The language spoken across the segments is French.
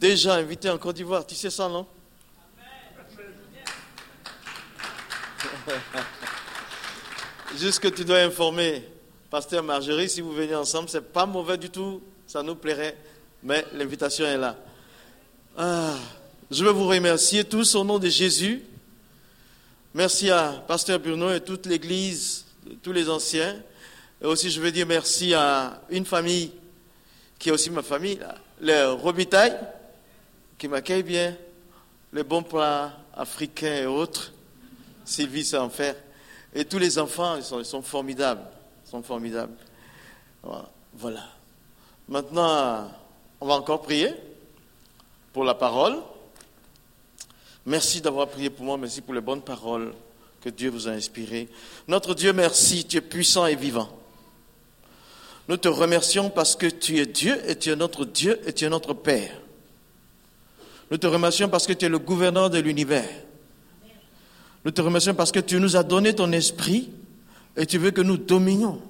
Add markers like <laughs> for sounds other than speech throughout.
déjà invité en Côte d'Ivoire. Tu sais ça, non? Juste que tu dois informer Pasteur Marjorie, si vous venez ensemble, c'est pas mauvais du tout, ça nous plairait, mais l'invitation est là. Ah, je veux vous remercier tous au nom de Jésus. Merci à Pasteur Bruno et toute l'Église, tous les anciens. Et aussi, je veux dire merci à une famille qui est aussi ma famille, les Robitaille, qui m'accueille bien, les bons plats africains et autres. Sylvie sait en faire. Et tous les enfants, ils sont, ils sont formidables. Ils sont formidables. Voilà. Maintenant, on va encore prier pour la parole. Merci d'avoir prié pour moi. Merci pour les bonnes paroles que Dieu vous a inspirées. Notre Dieu, merci. Tu es puissant et vivant. Nous te remercions parce que tu es Dieu et tu es notre Dieu et tu es notre Père. Nous te remercions parce que tu es le gouverneur de l'univers. Nous te remercions parce que tu nous as donné ton esprit et tu veux que nous dominions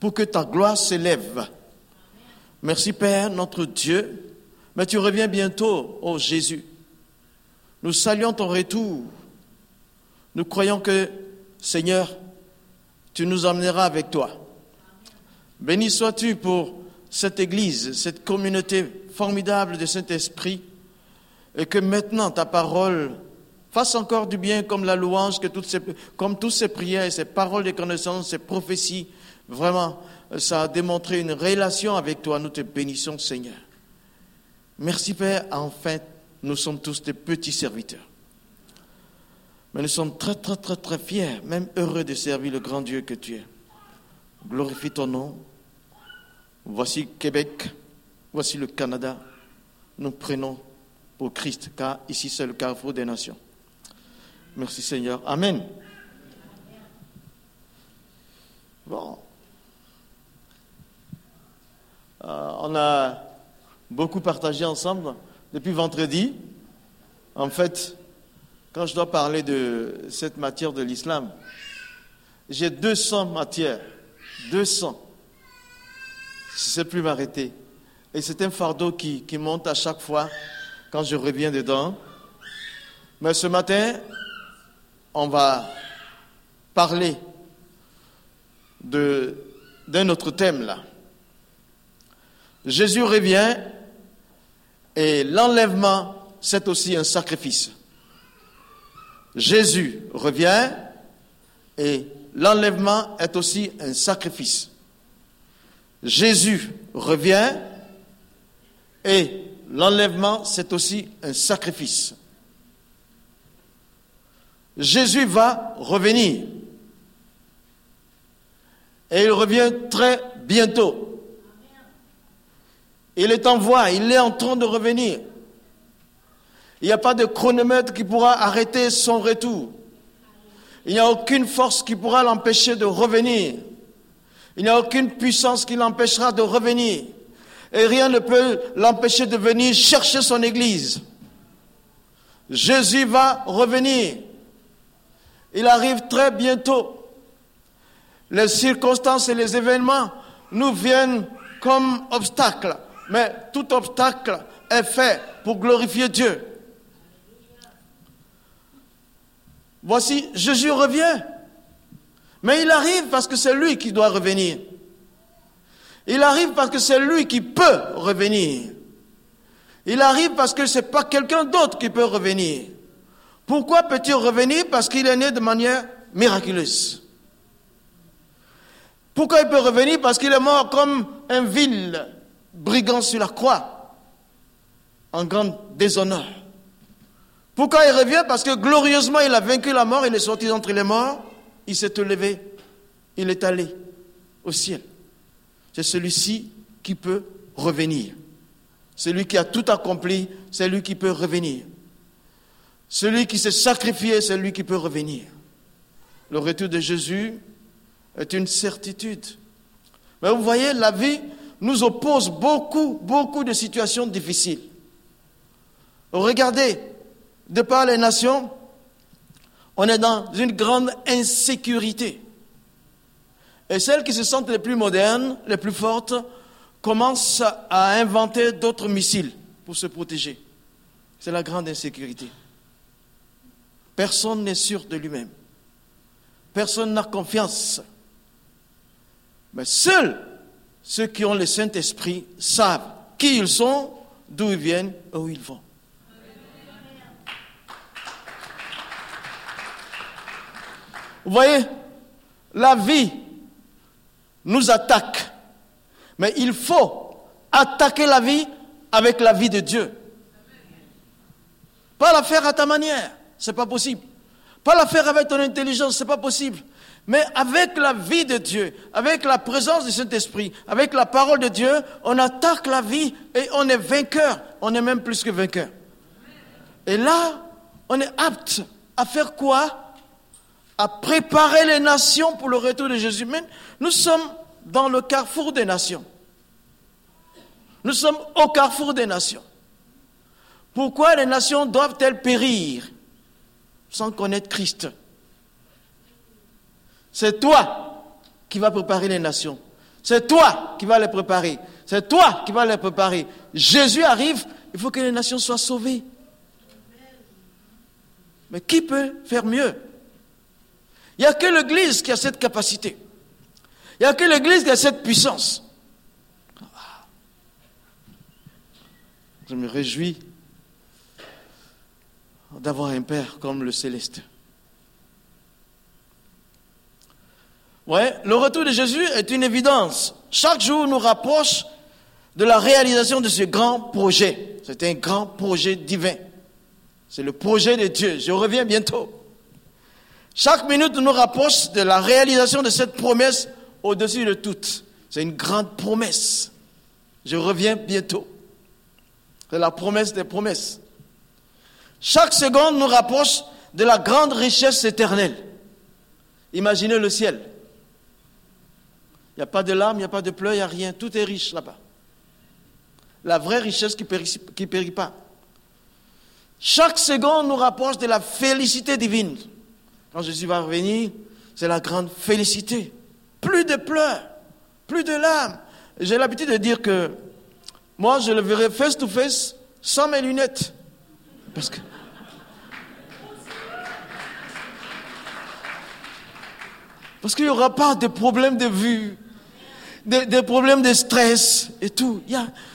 pour que ta gloire s'élève. Merci Père, notre Dieu. Mais tu reviens bientôt, ô Jésus. Nous saluons ton retour. Nous croyons que, Seigneur, tu nous emmèneras avec toi. Béni sois-tu pour cette Église, cette communauté formidable de Saint-Esprit, et que maintenant ta parole fasse encore du bien comme la louange, comme toutes ces prières, ces paroles de connaissance, ces prophéties, vraiment, ça a démontré une relation avec toi. Nous te bénissons, Seigneur. Merci, Père. Enfin, nous sommes tous des petits serviteurs. Mais nous sommes très, très, très, très fiers, même heureux de servir le grand Dieu que tu es. Glorifie ton nom. Voici Québec, voici le Canada. Nous prenons pour Christ, car ici c'est le carrefour des nations. Merci Seigneur. Amen. Bon. Euh, on a beaucoup partagé ensemble depuis vendredi. En fait, quand je dois parler de cette matière de l'islam, j'ai 200 matières. 200. Je ne sais plus m'arrêter. Et c'est un fardeau qui, qui monte à chaque fois quand je reviens dedans. Mais ce matin, on va parler d'un autre thème là. Jésus revient et l'enlèvement, c'est aussi un sacrifice. Jésus revient et l'enlèvement est aussi un sacrifice. Jésus revient et l'enlèvement, c'est aussi un sacrifice. Jésus va revenir. Et il revient très bientôt. Il est en voie, il est en train de revenir. Il n'y a pas de chronomètre qui pourra arrêter son retour. Il n'y a aucune force qui pourra l'empêcher de revenir. Il n'y a aucune puissance qui l'empêchera de revenir. Et rien ne peut l'empêcher de venir chercher son Église. Jésus va revenir. Il arrive très bientôt. Les circonstances et les événements nous viennent comme obstacles. Mais tout obstacle est fait pour glorifier Dieu. Voici, Jésus revient. Mais il arrive parce que c'est lui qui doit revenir. Il arrive parce que c'est lui qui peut revenir. Il arrive parce que ce n'est pas quelqu'un d'autre qui peut revenir. Pourquoi peut-il revenir? Parce qu'il est né de manière miraculeuse. Pourquoi il peut revenir? Parce qu'il est mort comme un vil brigand sur la croix, en grand déshonneur. Pourquoi il revient? Parce que glorieusement il a vaincu la mort, il est sorti d'entre les morts, il s'est élevé, il est allé au ciel. C'est celui-ci qui peut revenir. Celui qui a tout accompli, c'est lui qui peut revenir. Celui qui s'est sacrifié, c'est lui qui peut revenir. Le retour de Jésus est une certitude. Mais vous voyez, la vie nous oppose beaucoup, beaucoup de situations difficiles. Regardez, de par les nations, on est dans une grande insécurité. Et celles qui se sentent les plus modernes, les plus fortes, commencent à inventer d'autres missiles pour se protéger. C'est la grande insécurité. Personne n'est sûr de lui-même. Personne n'a confiance. Mais seuls ceux qui ont le Saint-Esprit savent qui ils sont, d'où ils viennent et où ils vont. Vous voyez, la vie nous attaque. Mais il faut attaquer la vie avec la vie de Dieu. Pas la faire à ta manière, c'est pas possible. Pas la faire avec ton intelligence, c'est pas possible. Mais avec la vie de Dieu, avec la présence du Saint-Esprit, avec la parole de Dieu, on attaque la vie et on est vainqueur. On est même plus que vainqueur. Et là, on est apte à faire quoi? À préparer les nations pour le retour de Jésus. Mais nous sommes dans le carrefour des nations. Nous sommes au carrefour des nations. Pourquoi les nations doivent-elles périr sans connaître Christ? C'est toi qui vas préparer les nations. C'est toi qui vas les préparer. C'est toi qui vas les préparer. Jésus arrive, il faut que les nations soient sauvées. Mais qui peut faire mieux? Il n'y a que l'Église qui a cette capacité. Il n'y a que l'Église qui a cette puissance. Je me réjouis d'avoir un Père comme le Céleste. Ouais, le retour de Jésus est une évidence. Chaque jour nous rapproche de la réalisation de ce grand projet. C'est un grand projet divin. C'est le projet de Dieu. Je reviens bientôt. Chaque minute nous rapproche de la réalisation de cette promesse au-dessus de toutes. C'est une grande promesse. Je reviens bientôt. C'est la promesse des promesses. Chaque seconde nous rapproche de la grande richesse éternelle. Imaginez le ciel. Il n'y a pas de larmes, il n'y a pas de pleurs, il n'y a rien. Tout est riche là-bas. La vraie richesse qui ne périt, pas. Chaque seconde nous rapproche de la félicité divine. Quand Jésus va revenir, c'est la grande félicité. Plus de pleurs, plus de larmes. J'ai l'habitude de dire que moi, je le verrai face to face sans mes lunettes. Parce que. Parce qu'il n'y aura pas de problème de vue, des problèmes de stress et tout.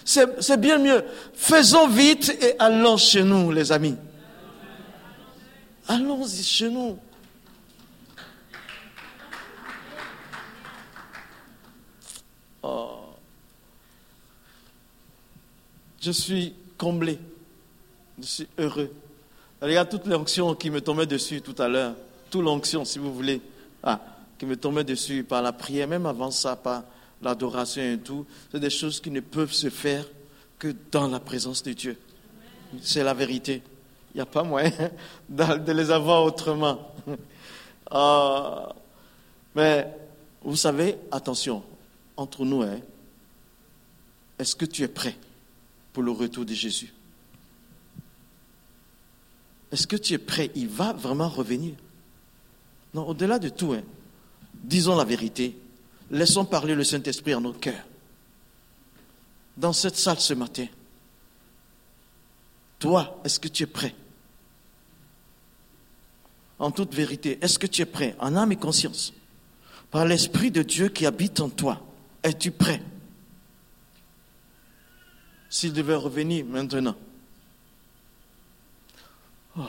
C'est bien mieux. Faisons vite et allons chez nous, les amis. Allons chez nous. Je suis comblé. Je suis heureux. Regarde toute l'onction qui me tombait dessus tout à l'heure. Toute l'onction, si vous voulez. Ah, qui me tombait dessus par la prière, même avant ça, par l'adoration et tout. C'est des choses qui ne peuvent se faire que dans la présence de Dieu. C'est la vérité. Il n'y a pas moyen <laughs> de les avoir autrement. <laughs> Ah, mais vous savez, attention, entre nous, hein, est-ce que tu es prêt? Pour le retour de Jésus. Est-ce que tu es prêt? Il va vraiment revenir. Non, au-delà de tout, hein, disons la vérité. Laissons parler le Saint-Esprit en nos cœurs. Dans cette salle ce matin, toi, est-ce que tu es prêt? En toute vérité, est-ce que tu es prêt, en âme et conscience, par l'Esprit de Dieu qui habite en toi Es-tu prêt? S'il devait revenir maintenant. Oh.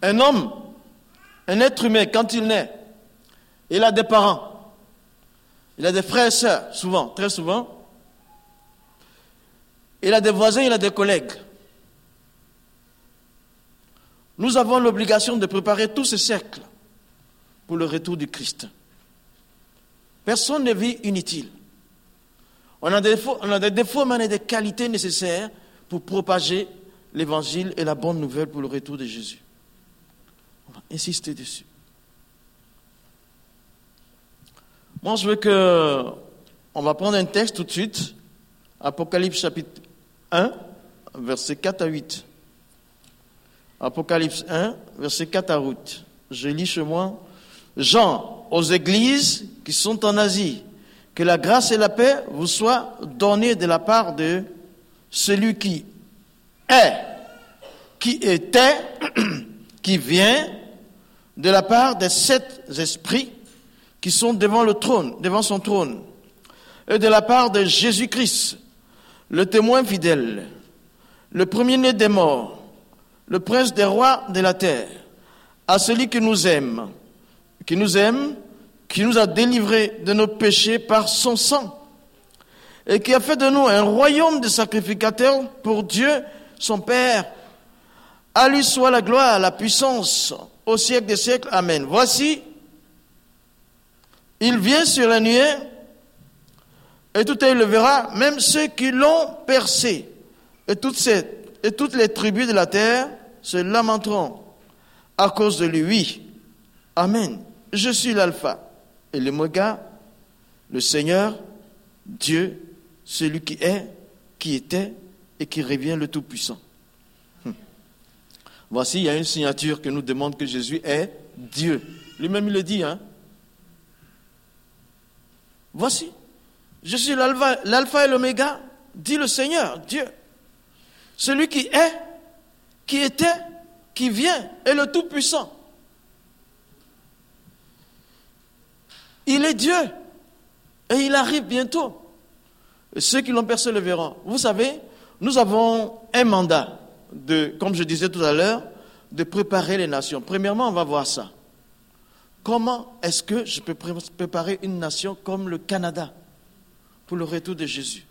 Un homme, un être humain, quand il naît, il a des parents, il a des frères et sœurs, souvent, très souvent. Il a des voisins, il a des collègues. Nous avons l'obligation de préparer tout ce cercle pour le retour du Christ. Personne ne vit inutile. On a des défauts, mais on a des qualités nécessaires pour propager l'évangile et la bonne nouvelle pour le retour de Jésus. On va insister dessus. Moi, je veux que. On va prendre un texte tout de suite. Apocalypse chapitre 1, verset 4 à 8. Apocalypse 1, verset 4 à 8. Je lis chez moi. Jean, aux églises qui sont en Asie, Que la grâce et la paix vous soient données de la part de celui qui est, qui était, <clears throat> qui vient, de la part des sept esprits qui sont devant le trône, devant son trône, et de la part de Jésus-Christ, le témoin fidèle, le premier-né des morts, le prince des rois de la terre, à celui qui nous aime, qui nous aime, qui nous a délivrés de nos péchés par son sang, et qui a fait de nous un royaume de sacrificateurs pour Dieu, son Père. À lui soit la gloire, la puissance, au siècle des siècles. Amen. Voici, il vient sur la nuée, et tout œil le verra, même ceux qui l'ont percé, et toutes, et toutes les tribus de la terre se lamenteront à cause de lui. Amen. Je suis l'alpha et le Moga, le Seigneur, Dieu, celui qui est, qui était et qui revient le Tout-Puissant. Hum. Voici, il y a une signature qui nous demande que Jésus est Dieu. Lui-même, il le dit. Hein? Voici, je suis l'alpha et l'oméga, dit le Seigneur, Dieu. Celui qui est, qui était, qui vient, est le Tout-Puissant. Il est Dieu. Et il arrive bientôt. Ceux qui l'ont percé le verront. Vous savez, nous avons un mandat de, comme je disais tout à l'heure, de préparer les nations. Premièrement, on va voir ça. Comment est-ce que je peux préparer une nation comme le Canada pour le retour de Jésus?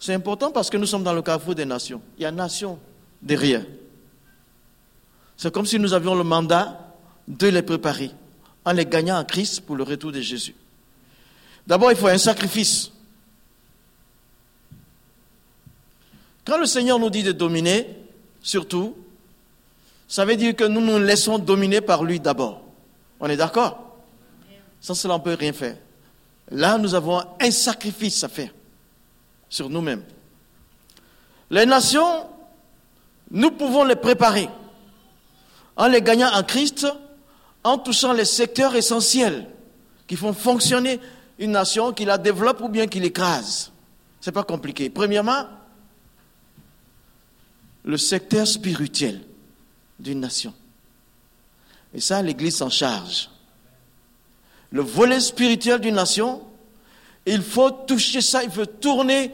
C'est important parce que nous sommes dans le carrefour des nations. Il y a nation derrière. C'est comme si nous avions le mandat de les préparer en les gagnant en Christ pour le retour de Jésus. D'abord, il faut un sacrifice. Quand le Seigneur nous dit de dominer, surtout, ça veut dire que nous nous laissons dominer par lui d'abord. On est d'accord? Sans cela, on ne peut rien faire. Là, nous avons un sacrifice à faire sur nous-mêmes. Les nations, nous pouvons les préparer en les gagnant en Christ, en touchant les secteurs essentiels qui font fonctionner une nation, qui la développe ou bien qui l'écrase. Ce n'est pas compliqué. Premièrement, le secteur spirituel d'une nation. Et ça, l'Église s'en charge. Le volet spirituel d'une nation, il faut toucher ça, il faut tourner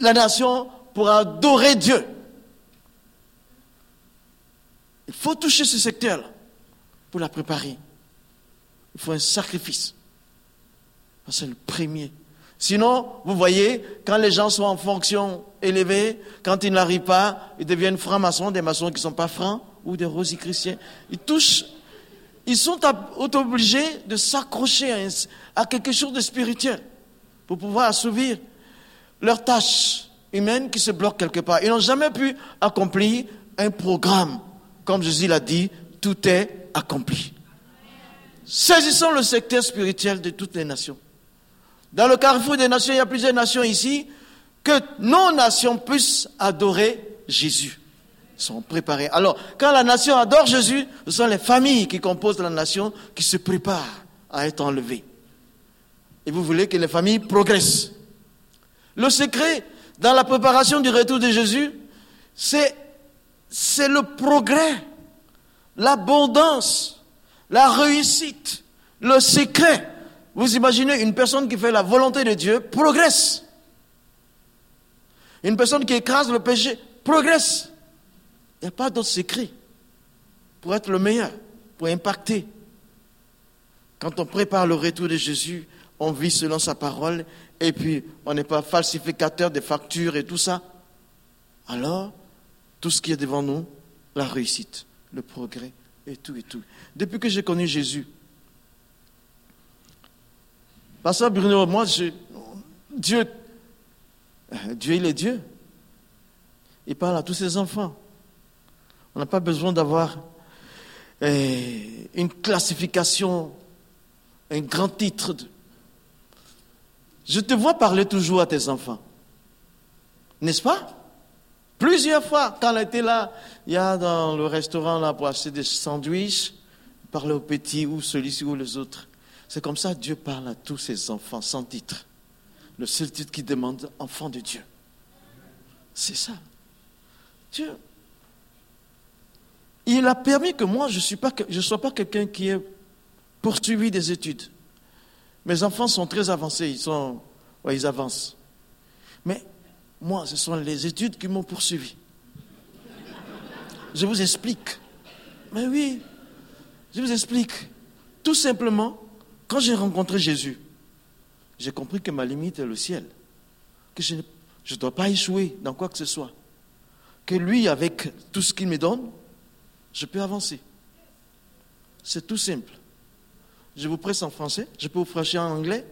la nation pour adorer Dieu. Il faut toucher ce secteur-là pour la préparer. Il faut un sacrifice. C'est le premier. Sinon, vous voyez, quand les gens sont en fonction élevée, quand ils n'arrivent pas, ils deviennent francs-maçons, des maçons qui ne sont pas francs, ou des rosicruciens. Ils touchent, ils sont obligés de s'accrocher à, à, quelque chose de spirituel pour pouvoir assouvir leurs tâches humaines qui se bloquent quelque part. Ils n'ont jamais pu accomplir un programme comme Jésus l'a dit, tout est accompli. Saisissons le secteur spirituel de toutes les nations. Dans le carrefour des nations, il y a plusieurs nations ici, que nos nations puissent adorer Jésus. Ils sont préparés. Alors, quand la nation adore Jésus, ce sont les familles qui composent la nation qui se préparent à être enlevées. Et vous voulez que les familles progressent. Le secret dans la préparation du retour de Jésus, c'est c'est le progrès, l'abondance, la réussite, le secret. Vous imaginez une personne qui fait la volonté de Dieu progresse. Une personne qui écrase le péché progresse. Il n'y a pas d'autre secret pour être le meilleur, pour impacter. Quand on prépare le retour de Jésus, on vit selon sa parole et puis on n'est pas falsificateur des factures et tout ça. Alors, tout ce qui est devant nous, la réussite, le progrès et tout et tout. Depuis que j'ai connu Jésus, Pasteur Bruno, moi, je, Dieu, Dieu, il est Dieu. Il parle à tous ses enfants. On n'a pas besoin d'avoir eh, une classification, un grand titre. Je te vois parler toujours à tes enfants. N'est-ce pas? Plusieurs fois, quand on était là, il y a dans le restaurant là pour acheter des sandwichs, parler aux petits ou celui-ci ou les autres. C'est comme ça Dieu parle à tous ses enfants sans titre. Le seul titre qui demande enfant de Dieu. C'est ça. Dieu. Il a permis que moi, je ne sois pas quelqu'un qui ait poursuivi des études. Mes enfants sont très avancés, ils, sont, ils avancent. Mais moi, ce sont les études qui m'ont poursuivi. Je vous explique. Mais oui, je vous explique. Tout simplement, quand j'ai rencontré Jésus, j'ai compris que ma limite est le ciel. Que je ne dois pas échouer dans quoi que ce soit. Que lui, avec tout ce qu'il me donne, je peux avancer. C'est tout simple. Je vous presse en français, je peux vous prêcher en anglais.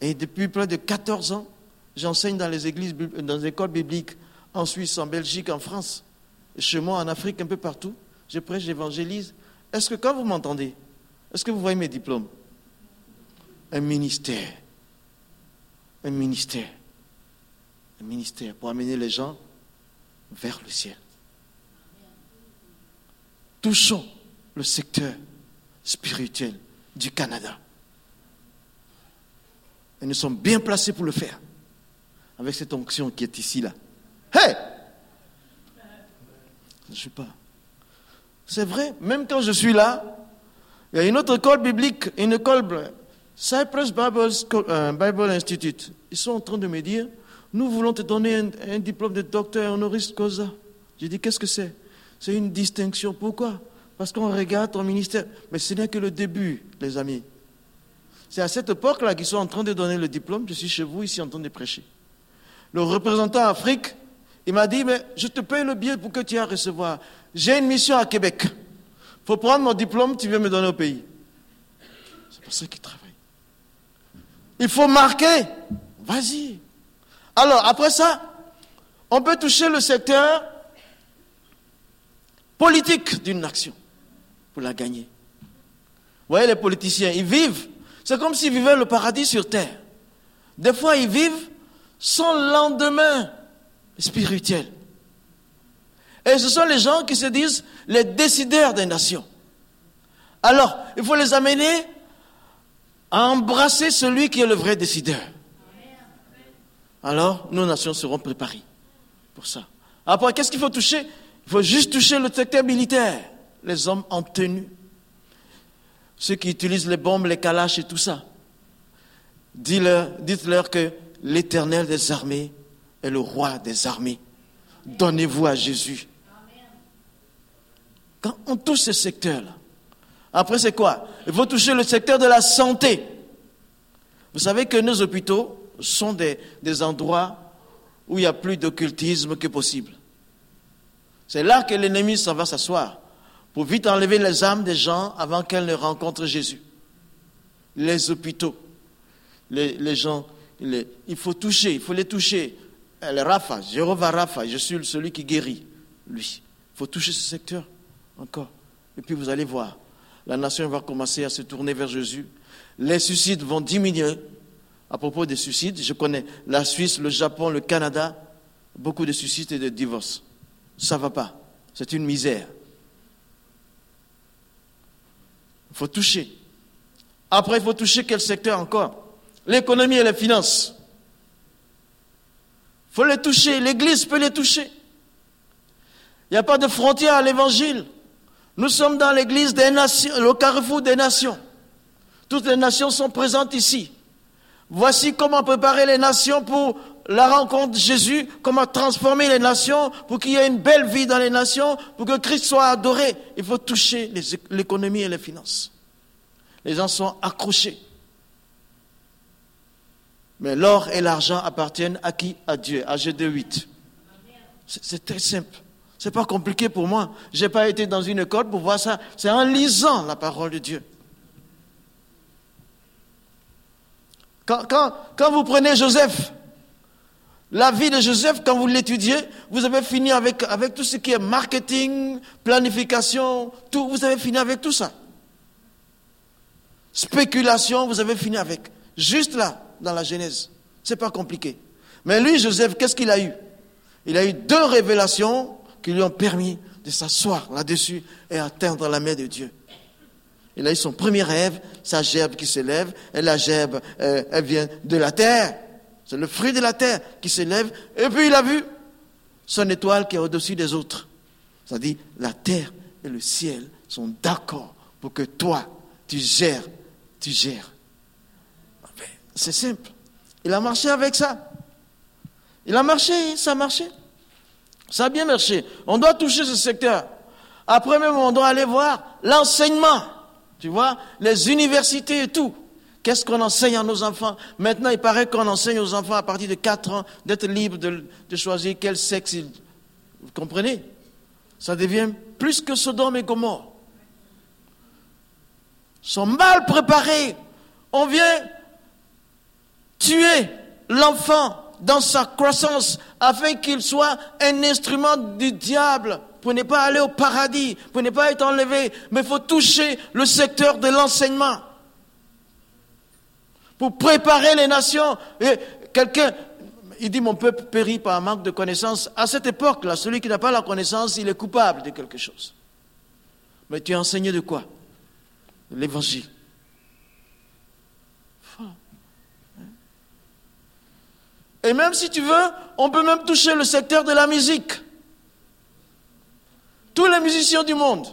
Et depuis près de 14 ans, j'enseigne dans les églises, dans les écoles bibliques en Suisse, en Belgique, en France, chez moi, en Afrique, un peu partout. Je prêche, j'évangélise. Est-ce que quand vous m'entendez, est-ce que vous voyez mes diplômes? Un ministère. Un ministère. Un ministère pour amener les gens vers le ciel. Touchons le secteur spirituel du Canada. Et nous sommes bien placés pour le faire. Avec cette onction qui est ici, là. Hey! Je ne suis pas. C'est vrai, même quand je suis là, il y a une autre école biblique, une école, Cypress Bible, euh, Bible Institute. Ils sont en train de me dire, nous voulons te donner un, un diplôme de docteur honoris causa. J'ai dit, qu'est-ce que c'est? C'est une distinction. Pourquoi? Parce qu'on regarde ton ministère. Mais ce n'est que le début, les amis. C'est à cette époque-là qu'ils sont en train de donner le diplôme. Je suis chez vous ici en train de prêcher. Le représentant Afrique, il m'a dit, mais je te paye le billet pour que tu aies à recevoir. J'ai une mission à Québec. Il faut prendre mon diplôme, tu viens me donner au pays. C'est pour ça qu'il travaille. Il faut marquer. Vas-y. Alors, après ça, on peut toucher le secteur politique d'une nation pour la gagner. Vous voyez, les politiciens, ils vivent, c'est comme s'ils vivaient le paradis sur terre. Des fois, ils vivent sans lendemain spirituel. Et ce sont les gens qui se disent les décideurs des nations. Alors, il faut les amener à embrasser celui qui est le vrai décideur. Alors, nos nations seront préparées pour ça. Après, qu'est-ce qu'il faut toucher? Il faut juste toucher le secteur militaire les hommes en tenue, ceux qui utilisent les bombes, les calaches et tout ça. Dites-leur que l'éternel des armées est le roi des armées. Donnez-vous à Jésus. Quand on touche ce secteur-là, après c'est quoi? Il faut toucher le secteur de la santé. Vous savez que nos hôpitaux sont des, des endroits où il y a plus d'occultisme que possible. C'est là que l'ennemi s'en va s'asseoir pour vite enlever les âmes des gens avant qu'elles ne rencontrent Jésus. Les hôpitaux, les, gens, il faut toucher, il faut les toucher. Le Rafa, Jéhovah Rafa, je suis celui qui guérit, lui. Il faut toucher ce secteur encore. Et puis vous allez voir, la nation va commencer à se tourner vers Jésus. Les suicides vont diminuer. À propos des suicides, je connais la Suisse, le Japon, le Canada, beaucoup de suicides et de divorces. Ça ne va pas. C'est une misère. Il faut toucher. Après, il faut toucher quel secteur encore? L'économie et les finances. Il faut les toucher. L'Église peut les toucher. Il n'y a pas de frontière à l'Évangile. Nous sommes dans l'Église des nations, le carrefour des nations. Toutes les nations sont présentes ici. Voici comment préparer les nations pour la rencontre de Jésus, comment transformer les nations pour qu'il y ait une belle vie dans les nations, pour que Christ soit adoré. Il faut toucher l'économie et les finances. Les gens sont accrochés. Mais l'or et l'argent appartiennent à qui? À Dieu, à G2 8. C'est très simple. C'est pas compliqué pour moi. Je n'ai pas été dans une école pour voir ça. C'est en lisant la parole de Dieu. Quand, vous prenez Joseph, la vie de Joseph, quand vous l'étudiez, vous avez fini avec, avec tout ce qui est marketing, planification, tout, vous avez fini avec tout ça. Spéculation, vous avez fini avec. Juste là, dans la Genèse. C'est pas compliqué. Mais lui, Joseph, qu'est-ce qu'il a eu? Il a eu deux révélations qui lui ont permis de s'asseoir là-dessus et atteindre la main de Dieu. Il a eu son premier rêve, sa gerbe qui s'élève, et la gerbe, euh, elle vient de la terre. C'est le fruit de la terre qui s'élève, et puis il a vu son étoile qui est au-dessus des autres. Ça dit, la terre et le ciel sont d'accord pour que toi, tu gères, tu gères. C'est simple. Il a marché avec ça. Il a marché, ça a marché. Ça a bien marché. On doit toucher ce secteur. Après même, on doit aller voir l'enseignement. Tu vois, les universités et tout. Qu'est-ce qu'on enseigne à nos enfants? Maintenant, il paraît qu'on enseigne aux enfants à partir de 4 ans d'être libres de, choisir quel sexe ils... Vous comprenez? Ça devient plus que Sodome et Gomorre. Ils sont mal préparés. On vient tuer l'enfant dans sa croissance afin qu'il soit un instrument du diable pour ne pas aller au paradis, pour ne pas être enlevé. Mais il faut toucher le secteur de l'enseignement pour préparer les nations. Et quelqu'un, il dit mon peuple périt par manque de connaissance. À cette époque-là, celui qui n'a pas la connaissance, il est coupable de quelque chose. Mais tu es enseigné de quoi? L'évangile. Et même si tu veux, on peut même toucher le secteur de la musique. Tous les musiciens du monde,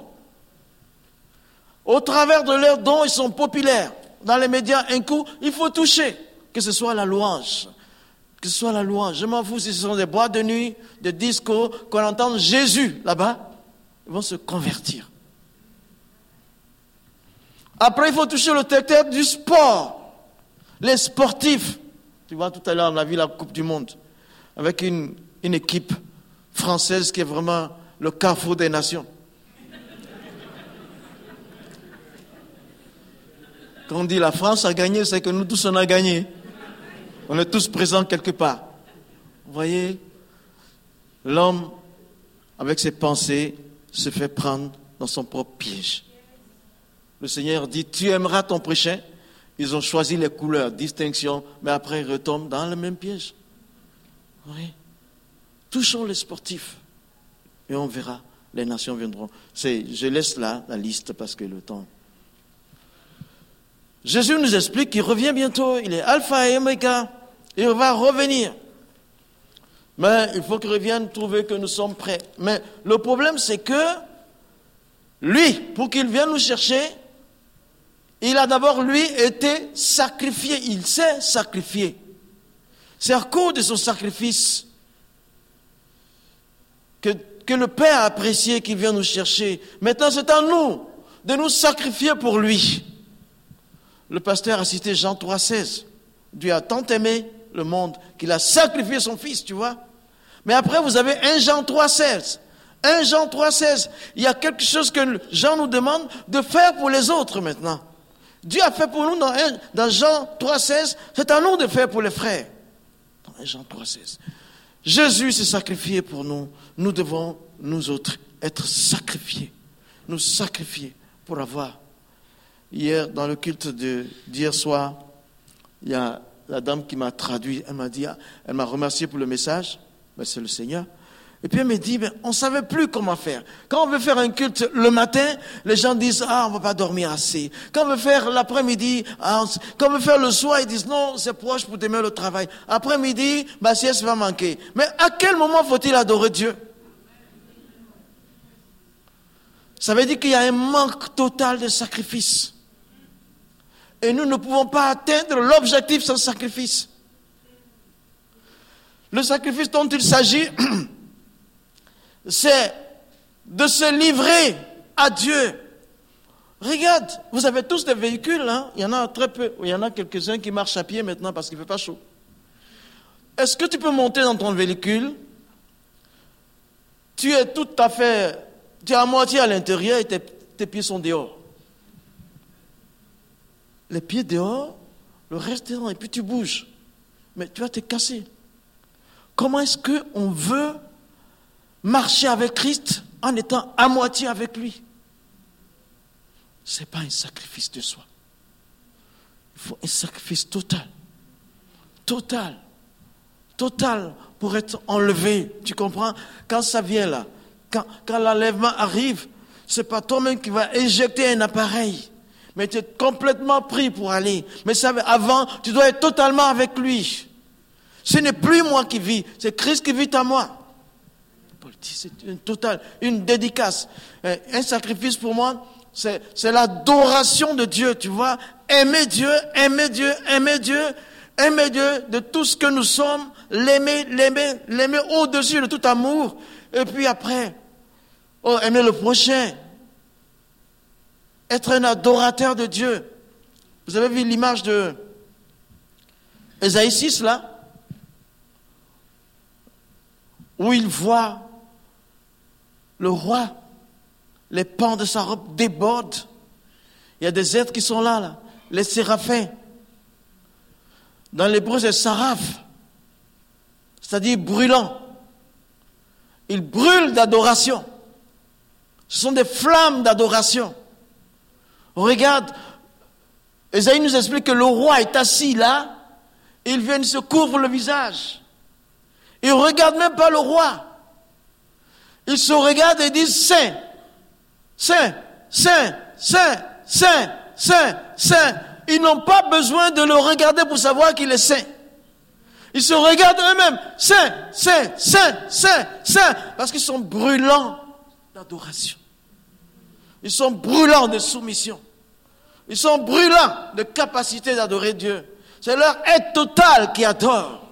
au travers de leurs dons, ils sont populaires. Dans les médias, un coup, il faut toucher, que ce soit la louange. Que ce soit la louange. Je m'en fous si ce sont des boîtes de nuit, des discours, qu'on entende Jésus là-bas, ils vont se convertir. Après, il faut toucher le secteur du sport. Les sportifs, tu vois, tout à l'heure, on a vu la Coupe du Monde avec une, équipe française qui est vraiment le carrefour des nations. Quand on dit la France a gagné, c'est que nous tous on a gagné. On est tous présents quelque part. Vous voyez, l'homme, avec ses pensées, se fait prendre dans son propre piège. Le Seigneur dit, tu aimeras ton prochain ils ont choisi les couleurs, distinction, mais après ils retombent dans le même piège. Oui. Touchons les sportifs et on verra. Les nations viendront. je laisse là la liste parce que le temps. Jésus nous explique qu'il revient bientôt. Il est alpha et omega. Il va revenir. Mais il faut qu'il revienne trouver que nous sommes prêts. Mais le problème, c'est que lui, pour qu'il vienne nous chercher, il a d'abord, lui, été sacrifié. Il s'est sacrifié. C'est à cause de son sacrifice que, le Père a apprécié qu'il vient nous chercher. Maintenant, c'est à nous de nous sacrifier pour lui. Le pasteur a cité Jean 3,16. Dieu a tant aimé le monde qu'il a sacrifié son fils, tu vois. Mais après, vous avez 1 Jean 3,16. 1 Jean 3,16. Il y a quelque chose que Jean nous demande de faire pour les autres maintenant. Dieu a fait pour nous dans, dans Jean 3,16, c'est à nous de faire pour les frères. Dans Jean 3,16. Jésus s'est sacrifié pour nous. Nous devons, nous autres, être sacrifiés. Nous sacrifier pour avoir. Hier, dans le culte d'hier soir, il y a la dame qui m'a traduit, elle m'a dit, elle m'a remercié pour le message, mais c'est le Seigneur. Et puis elle me dit, on ne savait plus comment faire. Quand on veut faire un culte le matin, les gens disent, ah, on va pas dormir assez. Quand on veut faire l'après-midi, ah, quand on veut faire le soir, ils disent, non, c'est proche pour demain le travail. Après-midi, ma sieste va manquer. Mais à quel moment faut-il adorer Dieu? Ça veut dire qu'il y a un manque total de sacrifice. Et nous ne pouvons pas atteindre l'objectif sans sacrifice. Le sacrifice dont il s'agit, <clears throat> c'est de se livrer à Dieu. Regarde, vous avez tous des véhicules, hein? il y en a très peu, il y en a quelques-uns qui marchent à pied maintenant parce qu'il ne fait pas chaud. Est-ce que tu peux monter dans ton véhicule? Tu es tout à fait, tu es à moitié à l'intérieur et tes, pieds sont dehors. Les pieds dehors, le reste dehors, et puis tu bouges. Mais tu vas te casser. Comment est-ce qu'on veut marcher avec Christ en étant à moitié avec lui. Ce n'est pas un sacrifice de soi. Il faut un sacrifice total. Total. Total pour être enlevé. Tu comprends? Quand ça vient là, quand, quand l'enlèvement arrive, ce n'est pas toi-même qui vas éjecter un appareil. mais tu es complètement pris pour aller. Mais ça, avant, tu dois être totalement avec lui. Ce n'est plus moi qui vis, c'est Christ qui vit en moi. C'est une totale, une dédicace. Un sacrifice pour moi, c'est l'adoration de Dieu, tu vois. Aimer Dieu, aimer Dieu, aimer Dieu, aimer Dieu de tout ce que nous sommes, l'aimer, l'aimer, l'aimer au-dessus de tout amour. Et puis après, oh, aimer le prochain. Être un adorateur de Dieu. Vous avez vu l'image de Esaïe 6 là? Où il voit le roi, les pans de sa robe débordent. Il y a des êtres qui sont là, les séraphins. Dans l'hébreu, c'est saraf, c'est-à-dire brûlant. Ils brûlent d'adoration. Ce sont des flammes d'adoration. Regarde, Esaïe nous explique que le roi est assis là, il vient se couvre le visage. Il ne regarde même pas le roi. Il se regarde et dit Saint, Saint, Saint, Saint, Saint, Saint, Saint. Ils n'ont pas besoin de le regarder pour savoir qu'il est saint. Ils se regardent eux-mêmes, saint, saint, saint, saint, saint, parce qu'ils sont brûlants d'adoration. Ils sont brûlants de soumission. Ils sont brûlants de capacité d'adorer Dieu. C'est leur être total qui adore.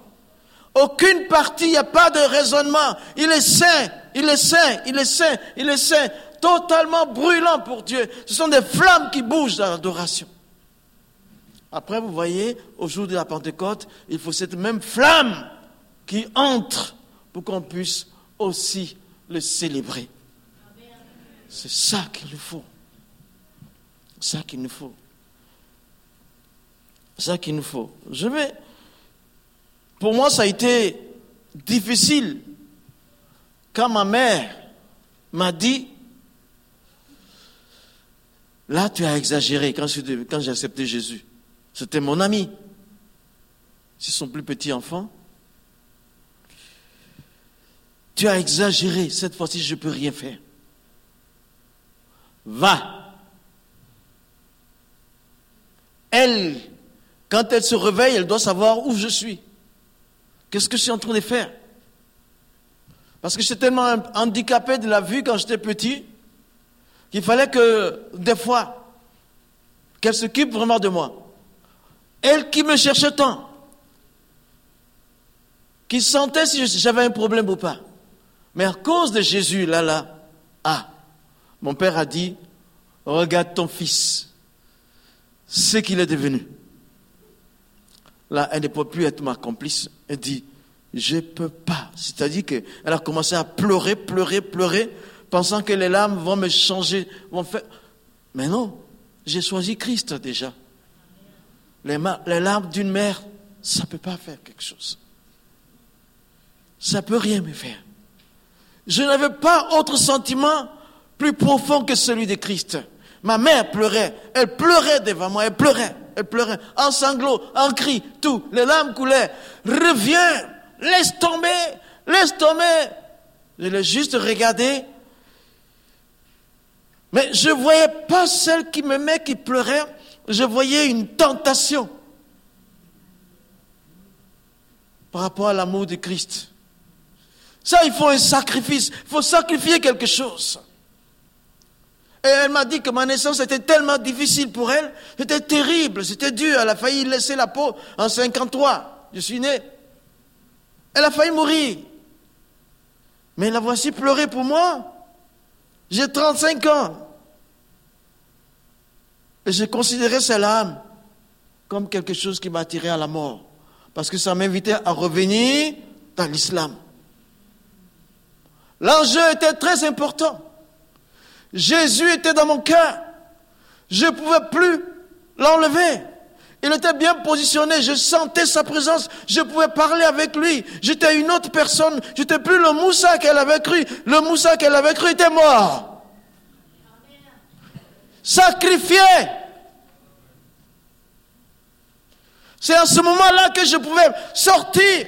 Aucune partie, il n'y a pas de raisonnement. Il est saint, il est saint, il est saint, il est saint. Totalement brûlant pour Dieu. Ce sont des flammes qui bougent dans l'adoration. Après, vous voyez, au jour de la Pentecôte, il faut cette même flamme qui entre pour qu'on puisse aussi le célébrer. C'est ça qu'il nous faut. C'est ça qu'il nous faut. C'est ça qu'il nous faut. Je vais. Pour moi, ça a été difficile quand ma mère m'a dit Là, tu as exagéré quand j'ai accepté Jésus. C'était mon ami. C'est son plus petit enfant. Tu as exagéré. Cette fois-ci, je ne peux rien faire. Va. Elle, quand elle se réveille, elle doit savoir où je suis. Qu'est-ce que je suis en train de faire? Parce que j'étais tellement handicapé de la vue quand j'étais petit qu'il fallait que, des fois, qu'elle s'occupe vraiment de moi. Elle qui me cherchait tant, qui sentait si j'avais un problème ou pas. Mais à cause de Jésus, là, là, ah, mon père a dit, regarde ton fils, ce qu'il est devenu. Là, elle ne peut plus être ma complice. Elle dit, je peux pas. C'est-à-dire qu'elle a commencé à pleurer, pleurer, pleurer, pensant que les larmes vont me changer, vont faire. Mais non, j'ai choisi Christ déjà. Les, larmes d'une mère, ça peut pas faire quelque chose. Ça peut rien me faire. Je n'avais pas autre sentiment plus profond que celui de Christ. Ma mère pleurait, elle pleurait devant moi, elle pleurait, elle pleurait, en sanglots, en cris, tout, les larmes coulaient. Reviens, laisse tomber, laisse tomber. Je l'ai juste regardé, mais je ne voyais pas celle qui m'aimait, qui pleurait, je voyais une tentation par rapport à l'amour de Christ. Ça, il faut un sacrifice, il faut sacrifier quelque chose. Elle m'a dit que ma naissance était tellement difficile pour elle, c'était terrible, c'était dur, elle a failli laisser la peau en 53, je suis né. Elle a failli mourir. Mais la voici pleurer pour moi. J'ai 35 ans. Et j'ai considéré cette âme comme quelque chose qui m'a attiré à la mort. Parce que ça m'invitait à revenir dans l'islam. L'enjeu était très important. Jésus était dans mon cœur. Je ne pouvais plus l'enlever. Il était bien positionné, je sentais sa présence, je pouvais parler avec lui. J'étais une autre personne, j'étais plus le Moussa qu'elle avait cru. Le Moussa qu'elle avait cru était mort sacrifié. C'est à ce moment-là que je pouvais sortir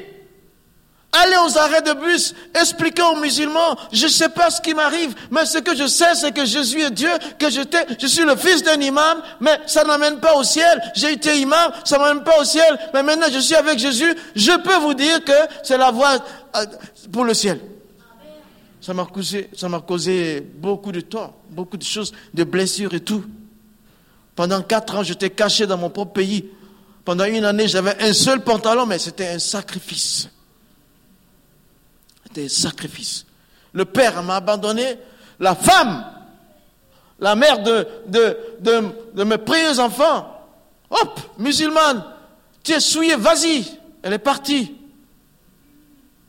aller aux arrêts de bus, expliquer aux musulmans, je ne sais pas ce qui m'arrive, mais ce que je sais, c'est que Jésus est Dieu, que je, je suis le fils d'un imam, mais ça n'amène pas au ciel. J'ai été imam, ça m'amène pas au ciel, mais maintenant je suis avec Jésus. Je peux vous dire que c'est la voie euh, pour le ciel. Ça m'a causé, causé beaucoup de tort, beaucoup de choses, de blessures et tout. Pendant quatre ans, j'étais caché dans mon propre pays. Pendant une année, j'avais un seul pantalon, mais c'était un sacrifice. C'était un sacrifice. Le père m'a abandonné. La femme, la mère de mes précieux enfants, hop, musulmane, tu es souillé, vas-y. Elle est partie.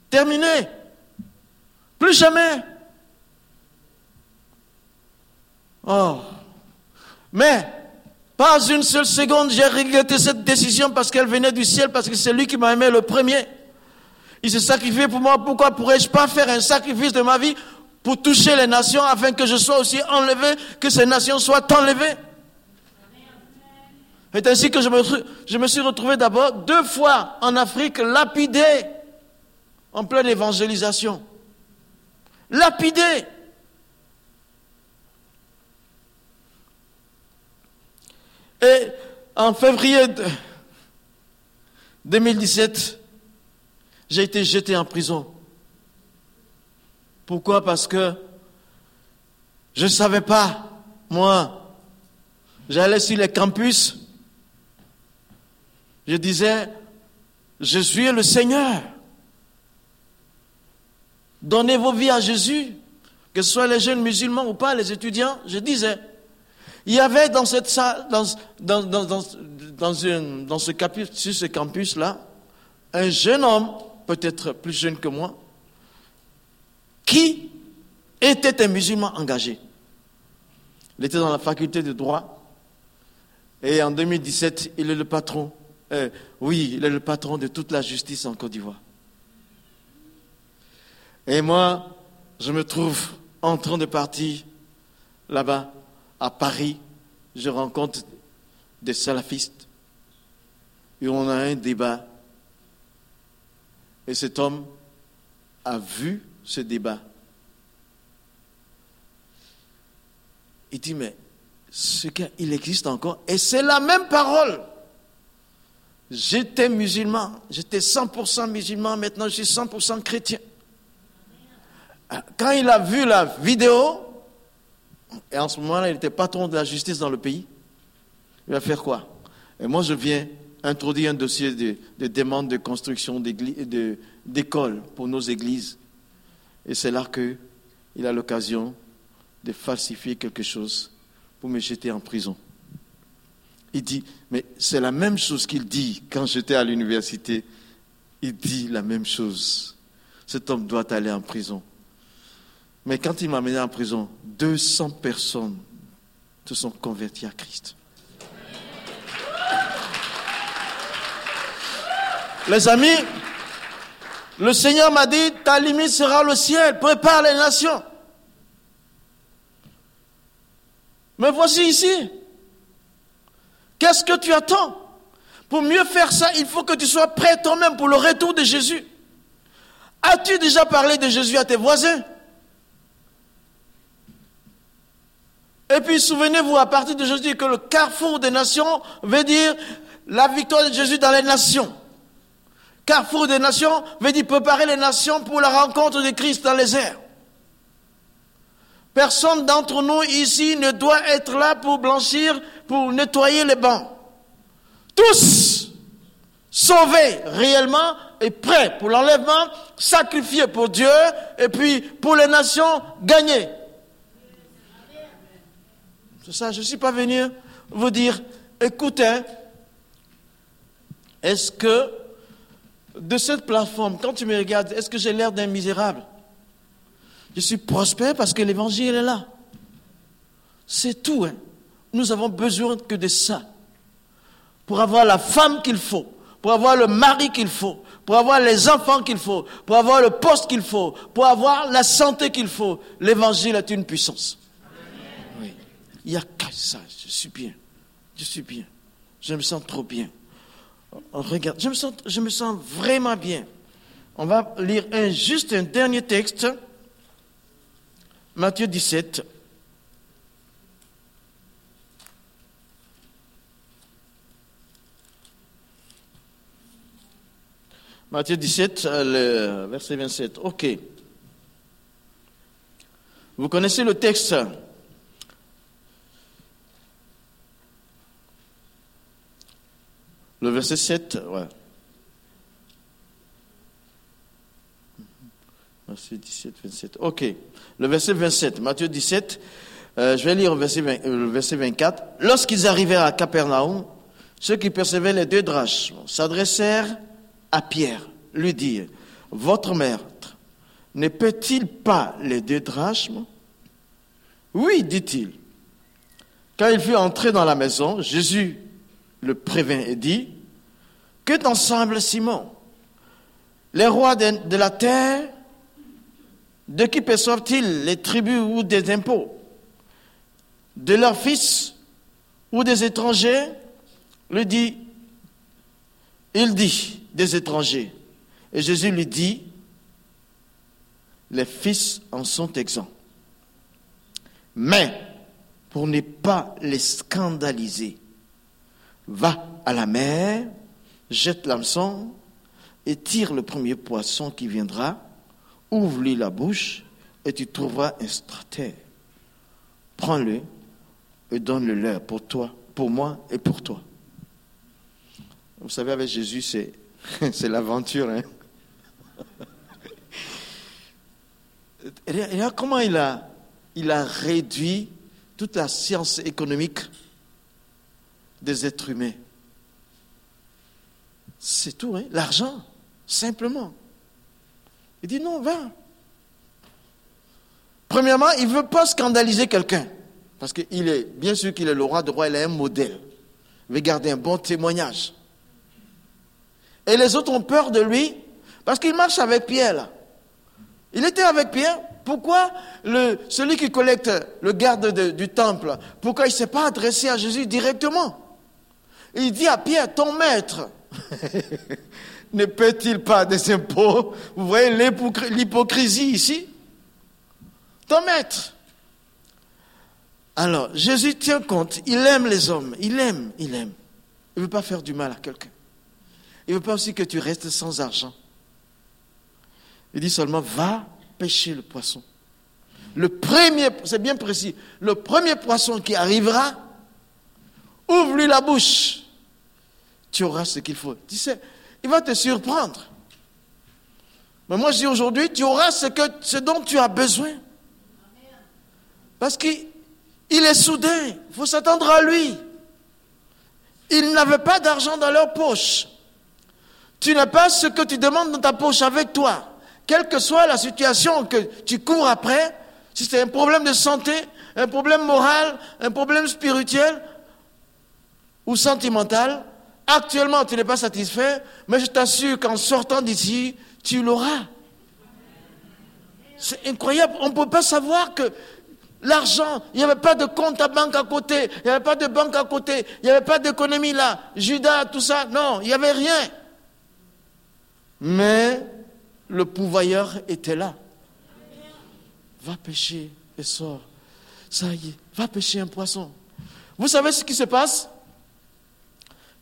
Terminé. Plus jamais. Oh. Mais, pas une seule seconde, j'ai regretté cette décision parce qu'elle venait du ciel, parce que c'est lui qui m'a aimé le premier. Il s'est sacrifié pour moi. Pourquoi pourrais-je pas faire un sacrifice de ma vie pour toucher les nations afin que je sois aussi enlevé, que ces nations soient enlevées? C'est ainsi que je me, je me suis retrouvé d'abord deux fois en Afrique lapidé en pleine évangélisation lapidé. Et en février 2017, j'ai été jeté en prison. Pourquoi? Parce que je ne savais pas, moi, j'allais sur les campus, je disais, je suis le Seigneur. Donnez vos vies à Jésus, que ce soit les jeunes musulmans ou pas, les étudiants, je disais. Il y avait dans cette salle, dans, dans, dans, dans, dans ce campus, sur ce campus-là, un jeune homme, peut-être plus jeune que moi, qui était un musulman engagé. Il était dans la faculté de droit. Et en 2017, il est le patron. Euh, oui, il est le patron de toute la justice en Côte d'Ivoire. Et moi, je me trouve en train de partir là-bas, à Paris. Je rencontre des salafistes. Et on a un débat. Et cet homme a vu ce débat. Il dit, mais ce il existe encore. Et c'est la même parole. J'étais musulman, j'étais 100% musulman, maintenant je suis 100% chrétien quand il a vu la vidéo, et en ce moment-là, il était patron de la justice dans le pays, il va faire quoi? Et moi, je viens introduire un dossier de, demande de construction d'écoles pour nos églises. Et c'est là qu'il a l'occasion de falsifier quelque chose pour me jeter en prison. Il dit, mais c'est la même chose qu'il dit quand j'étais à l'université. Il dit la même chose. Cet homme doit aller en prison. Mais quand il m'a amené en prison, 200 personnes se sont converties à Christ. Les amis, le Seigneur m'a dit, ta limite sera le ciel, prépare les nations. Mais voici ici. Qu'est-ce que tu attends? Pour mieux faire ça, il faut que tu sois prêt toi-même pour le retour de Jésus. As-tu déjà parlé de Jésus à tes voisins? Et puis souvenez-vous à partir de Jésus que le carrefour des nations veut dire la victoire de Jésus dans les nations. Carrefour des nations veut dire préparer les nations pour la rencontre de Christ dans les airs. Personne d'entre nous ici ne doit être là pour blanchir, pour nettoyer les bancs. Tous sauvés réellement et prêts pour l'enlèvement, sacrifiés pour Dieu et puis pour les nations gagnés ça. Je ne suis pas venu vous dire, écoutez, est-ce que de cette plateforme, quand tu me regardes, est-ce que j'ai l'air d'un misérable? Je suis prospère parce que l'évangile est là. C'est tout. Hein. Nous avons besoin que de ça. Pour avoir la femme qu'il faut, pour avoir le mari qu'il faut, pour avoir les enfants qu'il faut, pour avoir le poste qu'il faut, pour avoir la santé qu'il faut. L'évangile est une puissance. Il n'y a que ça. Je suis bien. Je suis bien. Je me sens trop bien. Regarde, je me sens, je me sens vraiment bien. On va lire un, juste un dernier texte. Matthieu 17. Matthieu 17, le verset 27. OK. Vous connaissez le texte? Le verset 7, ouais. Verset 17, 27. OK. Le verset 27, Matthieu 17, euh, je vais lire le verset, euh, le verset 24. Lorsqu'ils arrivèrent à Capernaum, ceux qui percevaient les deux drachmes s'adressèrent à Pierre, lui dirent, Votre maître ne paie-t-il pas les deux drachmes Oui, dit-il. Quand il fut entré dans la maison, Jésus le prévint et dit, Que t'en semble, Simon Les rois de, la terre, de qui perçoivent-ils les tribus ou des impôts? De leurs fils ou des étrangers? Le dit, il dit, des étrangers. Et Jésus lui dit, les fils en sont exempts. Mais, pour ne pas les scandaliser, va à la mer, jette l'hameçon et tire le premier poisson qui viendra, ouvre-lui la bouche et tu trouveras un stratège. Prends-le et donne-le leur pour toi, pour moi et pour toi. Vous savez, avec Jésus, c'est, <laughs> l'aventure. Hein? Et comment il a réduit toute la science économique des êtres humains. C'est tout, hein? l'argent, simplement. Il dit non, va. Premièrement, il ne veut pas scandaliser quelqu'un. Parce qu'il est, bien sûr qu'il est le roi de roi, il est un modèle. Il veut garder un bon témoignage. Et les autres ont peur de lui parce qu'il marche avec Pierre. Il était avec Pierre. Pourquoi celui qui collecte le garde du temple, pourquoi il ne s'est pas adressé à Jésus directement? Il dit à Pierre, ton maître, <laughs> ne paie-t-il pas des impôts? Vous voyez l'hypocrisie ici? Ton maître. Alors, Jésus tient compte, il aime les hommes, il aime, il aime. Il ne veut pas faire du mal à quelqu'un. Il ne veut pas aussi que tu restes sans argent. Il dit seulement, va pêcher le poisson. Le premier, c'est bien précis, le premier poisson qui arrivera, ouvre-lui la bouche. Tu auras ce qu'il faut. Tu sais, il va te surprendre. Mais moi, je dis aujourd'hui, tu auras ce, que, ce dont tu as besoin. Parce qu'il est soudain. Il faut s'attendre à lui. Ils n'avaient pas d'argent dans leur poche. Tu n'as pas ce que tu demandes dans ta poche avec toi quelle que soit la situation que tu cours après, si c'est un problème de santé, un problème moral, un problème spirituel ou sentimental, actuellement tu n'es pas satisfait, mais je t'assure qu'en sortant d'ici, tu l'auras. C'est incroyable, on ne peut pas savoir que l'argent, il n'y avait pas de compte à banque à côté, il n'y avait pas de banque à côté, il n'y avait pas d'économie là, Judas, tout ça, non, il n'y avait rien. Mais le pouvoyeur était là. Va pêcher et sort. Ça y est, va pêcher un poisson. Vous savez ce qui se passe?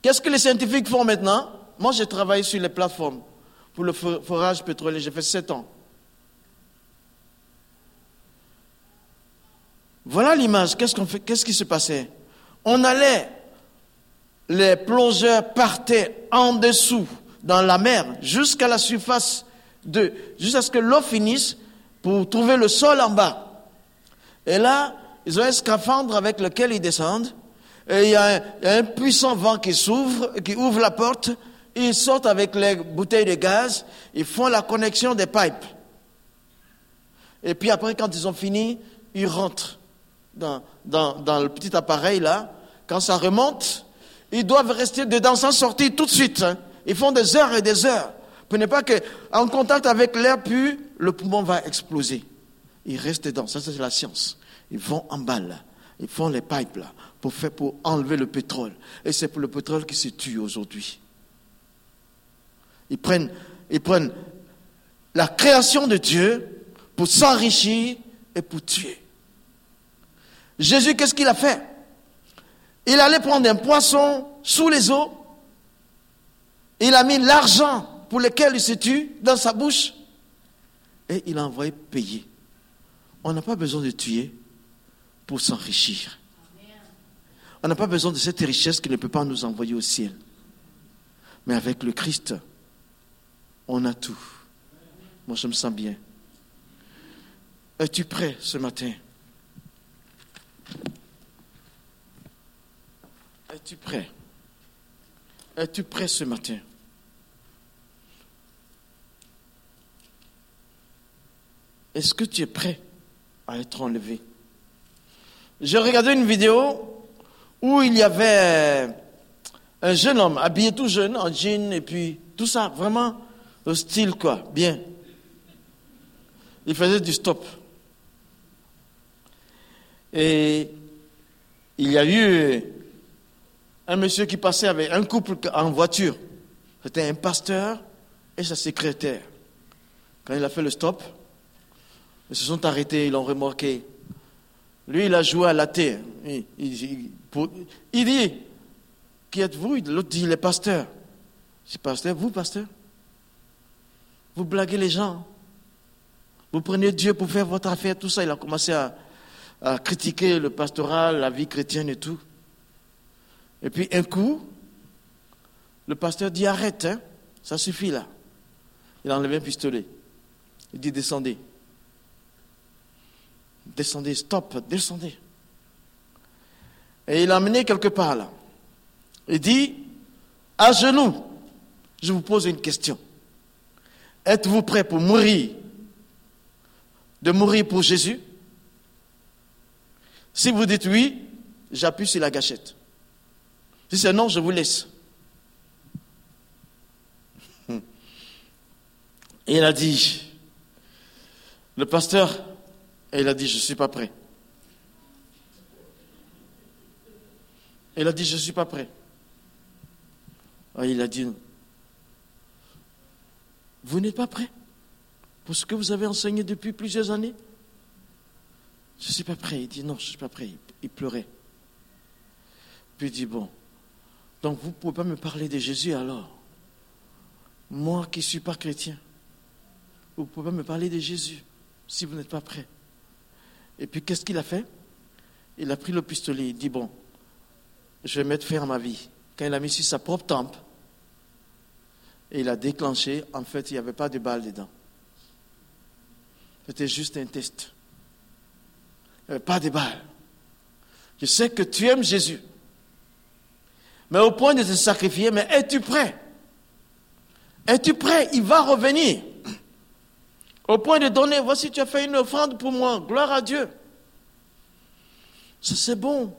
Qu'est-ce que les scientifiques font maintenant? Moi, j'ai travaillé sur les plateformes pour le forage pétrolier. J'ai fait sept ans. Voilà l'image. Qu'est-ce qu'on fait? Qu'est-ce qui se passait? On allait, les plongeurs partaient en dessous dans la mer jusqu'à la surface jusqu'à ce que l'eau finisse pour trouver le sol en bas. Et là, ils ont un scaphandre avec lequel ils descendent. Et il y a un, puissant vent qui s'ouvre, qui ouvre la porte. Ils sortent avec les bouteilles de gaz. Ils font la connexion des pipes. Et puis après, quand ils ont fini, ils rentrent dans, le petit appareil là. Quand ça remonte, ils doivent rester dedans sans sortir tout de suite. Hein. Ils font des heures et des heures. Prenez pas qu'en contact avec l'air pur, le poumon va exploser. Ils restent dedans. Ça, c'est la science. Ils vont en bas là. Ils font les pipes là pour, faire, pour enlever le pétrole. Et c'est pour le pétrole qui se tue aujourd'hui. Ils prennent, ils prennent la création de Dieu pour s'enrichir et pour tuer. Jésus, qu'est-ce qu'il a fait? Il allait prendre un poisson sous les eaux. Il a mis l'argent pour lequel il se tue dans sa bouche. Et il a envoyé payer. On n'a pas besoin de tuer pour s'enrichir. On n'a pas besoin de cette richesse qui ne peut pas nous envoyer au ciel. Mais avec le Christ, on a tout. Moi, je me sens bien. Es-tu prêt ce matin? Es-tu prêt? Es-tu prêt ce matin? Est-ce que tu es prêt à être enlevé? J'ai regardé une vidéo où il y avait un jeune homme habillé tout jeune en jean et puis tout ça, vraiment au style quoi, bien. Il faisait du stop. Et il y a eu un monsieur qui passait avec un couple en voiture. C'était un pasteur et sa secrétaire. Quand il a fait le stop, ils se sont arrêtés, ils l'ont remorqué. Lui, il a joué à la terre. Il, il dit, qui êtes-vous? L'autre dit, le pasteur. C'est pasteur, vous, pasteur? Vous blaguez les gens. Vous prenez Dieu pour faire votre affaire, tout ça. Il a commencé à, à critiquer le pastoral, la vie chrétienne et tout. Et puis un coup, le pasteur dit arrête, hein, ça suffit là. Il a enlevé un pistolet. Il dit descendez. Descendez, stop, descendez. Et il l'a amené quelque part là. Il dit, à genoux, je vous pose une question. Êtes-vous prêt pour mourir De mourir pour Jésus? Si vous dites oui, j'appuie sur la gâchette. Si c'est non, je vous laisse. Et <laughs> il a dit, le pasteur, il a dit, je ne suis pas prêt. Il a dit, je ne suis pas prêt. il a dit, vous n'êtes pas prêt pour ce que vous avez enseigné depuis plusieurs années? Je ne suis pas prêt. Il dit, non, je ne suis pas prêt. Il pleurait. Puis il dit, bon, donc vous ne pouvez pas me parler de Jésus alors? Moi qui ne suis pas chrétien, vous ne pouvez pas me parler de Jésus si vous n'êtes pas prêt. Et puis qu'est-ce qu'il a fait? Il a pris le pistolet, il dit, bon, je vais mettre fin à ma vie. Quand il a mis sur sa propre tempe, et il a déclenché, en fait, il n'y avait pas de balle dedans. C'était juste un test. Il n'y avait pas de balle. Je sais que tu aimes Jésus. Mais au point de te sacrifier, mais es-tu prêt? Es-tu prêt? Il va revenir. Au point de donner, voici, tu as fait une offrande pour moi. Gloire à Dieu. Ça, c'est bon.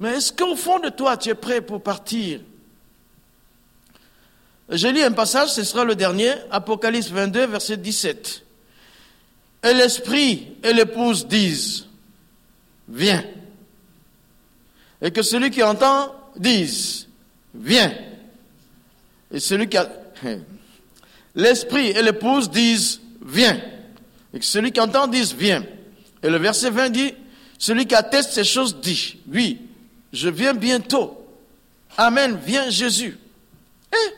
Mais est-ce qu'au fond de toi, tu es prêt pour partir? Je lis un passage, ce sera le dernier, Apocalypse 22, verset 17. Et l'esprit et l'épouse disent, viens. Et que celui qui entend dise, viens. Et celui qui a... <laughs> L'esprit et l'épouse disent, viens. Et celui qui entend dise, viens. Et le verset 20 dit, celui qui atteste ces choses dit, oui, je viens bientôt. Amen, viens Jésus. Eh?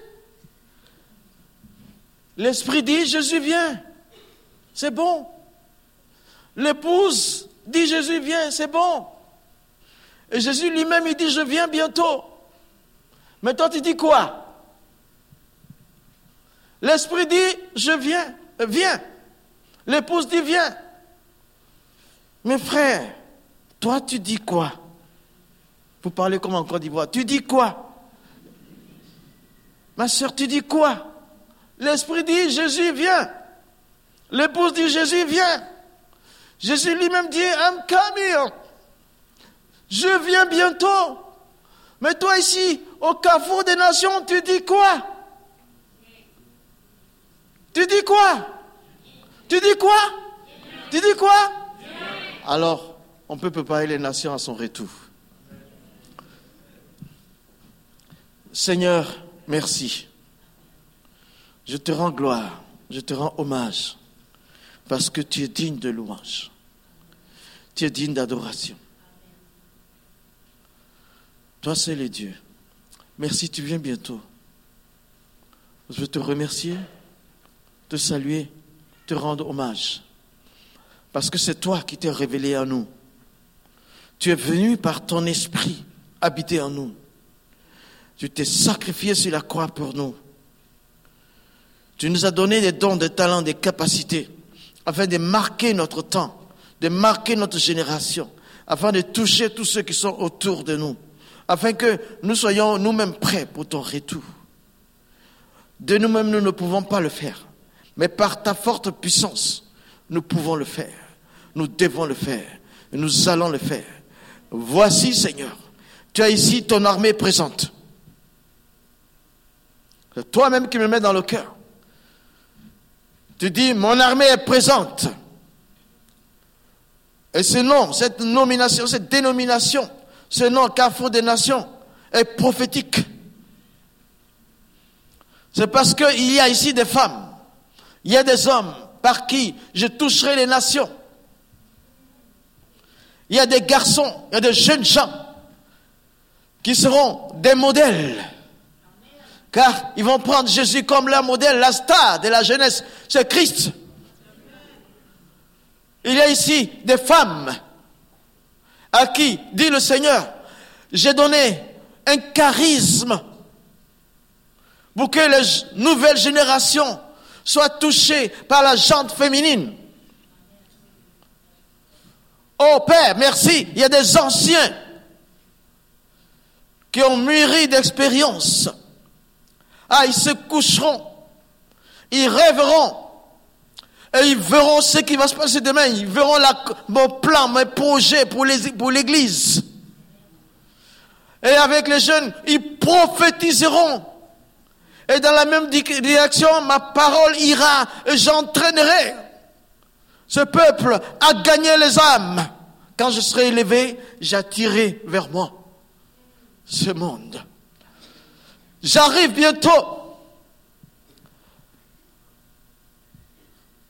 L'Esprit dit, Jésus vient. C'est bon. L'épouse dit, Jésus vient, c'est bon. Et Jésus lui-même, il dit, je viens bientôt. Mais toi, tu dis quoi? L'Esprit dit, je viens, viens. L'épouse dit, viens. Mes frères, toi, tu dis quoi? Vous parlez comme en Côte d'Ivoire. Tu dis quoi? Ma soeur, tu dis quoi? L'Esprit dit, Jésus vient. L'épouse dit, Jésus vient. Jésus lui-même dit, I'm coming. Je viens bientôt. Mais toi ici, au carrefour des nations, tu dis quoi? Tu dis quoi? Tu dis quoi? Tu dis quoi? Alors, on peut préparer les nations à son retour. Seigneur, merci. Je te rends gloire je te rends hommage parce que tu es digne de louange. Tu es digne d'adoration. Toi, c'est le Dieu. Merci, tu viens bientôt. Je veux te remercier, te saluer, te rendre hommage. Parce que c'est toi qui t'es révélé à nous. Tu es venu par ton esprit habiter en nous. Tu t'es sacrifié sur la croix pour nous. Tu nous as donné des dons, des talents, des capacités, afin de marquer notre temps, de marquer notre génération, afin de toucher tous ceux qui sont autour de nous, afin que nous soyons nous-mêmes prêts pour ton retour. De nous-mêmes, nous ne pouvons pas le faire, mais par ta forte puissance, nous pouvons le faire. Nous devons le faire. Nous allons le faire. Voici, Seigneur, tu as ici ton armée présente. C'est toi-même qui me mets dans le cœur. Tu dis, mon armée est présente. Et ce nom, cette nomination, cette dénomination, ce nom Carrefour des Nations est prophétique. C'est parce qu'il y a ici des femmes, il y a des hommes par qui je toucherai les nations. Il y a des garçons, il y a des jeunes gens qui seront des modèles. Car ils vont prendre Jésus comme leur modèle, la star de la jeunesse. C'est Christ. Il y a ici des femmes à qui, dit le Seigneur, j'ai donné un charisme pour que les nouvelles générations soient touchées par la jante féminine. Oh Père, merci, il y a des anciens qui ont mûri d'expérience. Ah, ils se coucheront, ils rêveront, et ils verront ce qui va se passer demain. Ils verront la, mon plan, mes projets pour l'église. Et avec les jeunes, ils prophétiseront. Et dans la même direction, ma parole ira et j'entraînerai ce peuple à gagner les âmes. Quand je serai élevé, j'attirerai vers moi ce monde. J'arrive bientôt.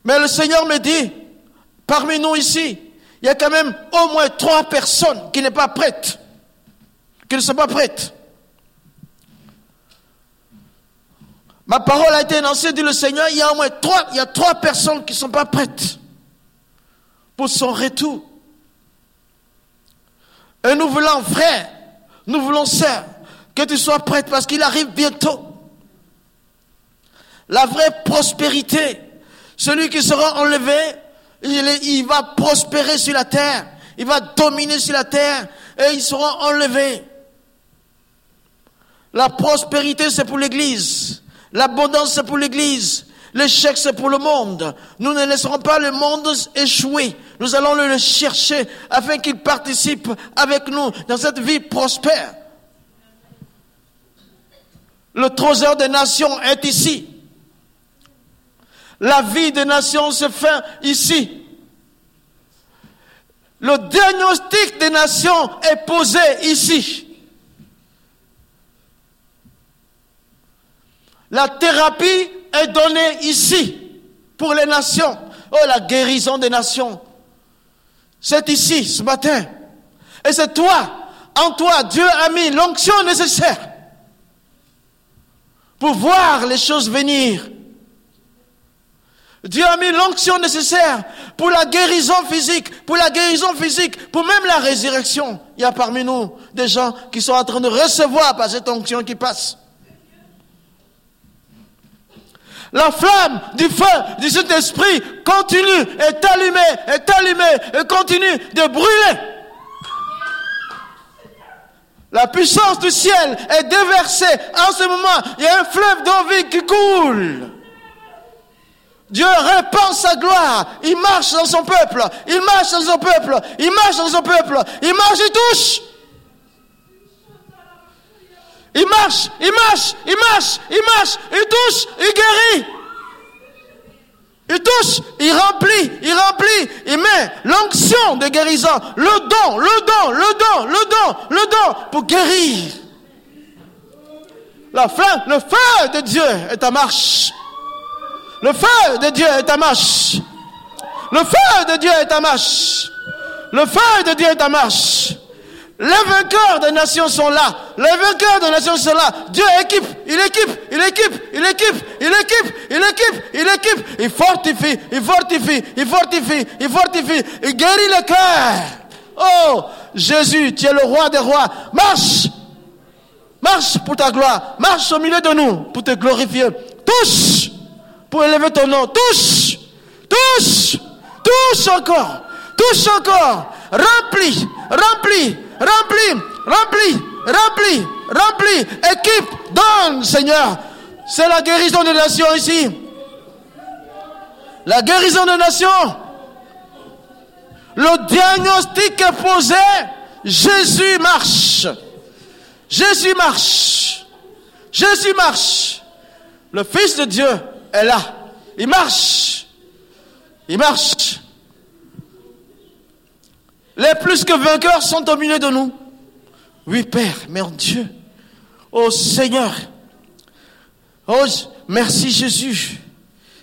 Mais le Seigneur me dit, parmi nous ici, il y a quand même au moins trois personnes qui n'est pas prêtes, qui ne sont pas prêtes. Ma parole a été énoncée, dit le Seigneur, il y a au moins trois, il y a trois personnes qui ne sont pas prêtes pour son retour. Et nous voulons, frère, nous voulons, sœur, que tu sois prête parce qu'il arrive bientôt. La vraie prospérité, celui qui sera enlevé, il, va prospérer sur la terre. Il va dominer sur la terre et il sera enlevé. La prospérité, c'est pour l'Église. L'abondance, c'est pour l'Église. L'échec, c'est pour le monde. Nous ne laisserons pas le monde échouer. Nous allons le chercher afin qu'il participe avec nous dans cette vie prospère. Le trésor des nations est ici. La vie des nations se fait ici. Le diagnostic des nations est posé ici. La thérapie est donnée ici pour les nations. Oh, la guérison des nations. C'est ici, ce matin. Et c'est toi, en toi, Dieu a mis l'onction nécessaire pour voir les choses venir. Dieu a mis l'onction nécessaire pour la guérison physique, pour la guérison physique, pour même la résurrection. Il y a parmi nous des gens qui sont en train de recevoir par cette onction qui passe. La flamme du feu du Saint-Esprit continue, est allumée, est allumée et continue de brûler. La puissance du ciel est déversée. En ce moment, il y a un fleuve d'eau vive qui coule. Dieu répand sa gloire. Il marche dans son peuple. Il marche dans son peuple. Il marche dans son peuple. Il marche, il touche. Il marche, il marche, il marche, il marche, il touche, il guérit. Il touche, il remplit, il remplit, il met l'onction de guérison, le don, le don, le don, le don, le don pour guérir. La fin, le feu de Dieu est en marche. Le feu de Dieu est ta marche. Le feu de Dieu est ta marche. Le feu de Dieu est ta marche. Les vainqueurs des nations sont là. Les vainqueurs des nations sont là. Dieu équipe, il équipe, il équipe, il équipe, il équipe, il équipe, il équipe. Il fortifie, il fortifie, il fortifie, il fortifie. Il guérit le cœur. Oh, Jésus, tu es le roi des rois. Marche. Marche pour ta gloire. Marche au milieu de nous pour te glorifier. Touche pour élever ton nom. Touche. Touche. Touche encore. Touche encore. Remplis. Remplis remplis, remplis, remplis, remplis. Équipe, donne, Seigneur. C'est la guérison des nations ici. La guérison des nations. Le diagnostic est posé. Jésus marche. Jésus marche. Jésus marche. Le Fils de Dieu est là. Il marche. Il marche. Les plus que vainqueurs sont au milieu de nous. Oui, Père, mon Dieu. Oh Seigneur. Oh, merci Jésus.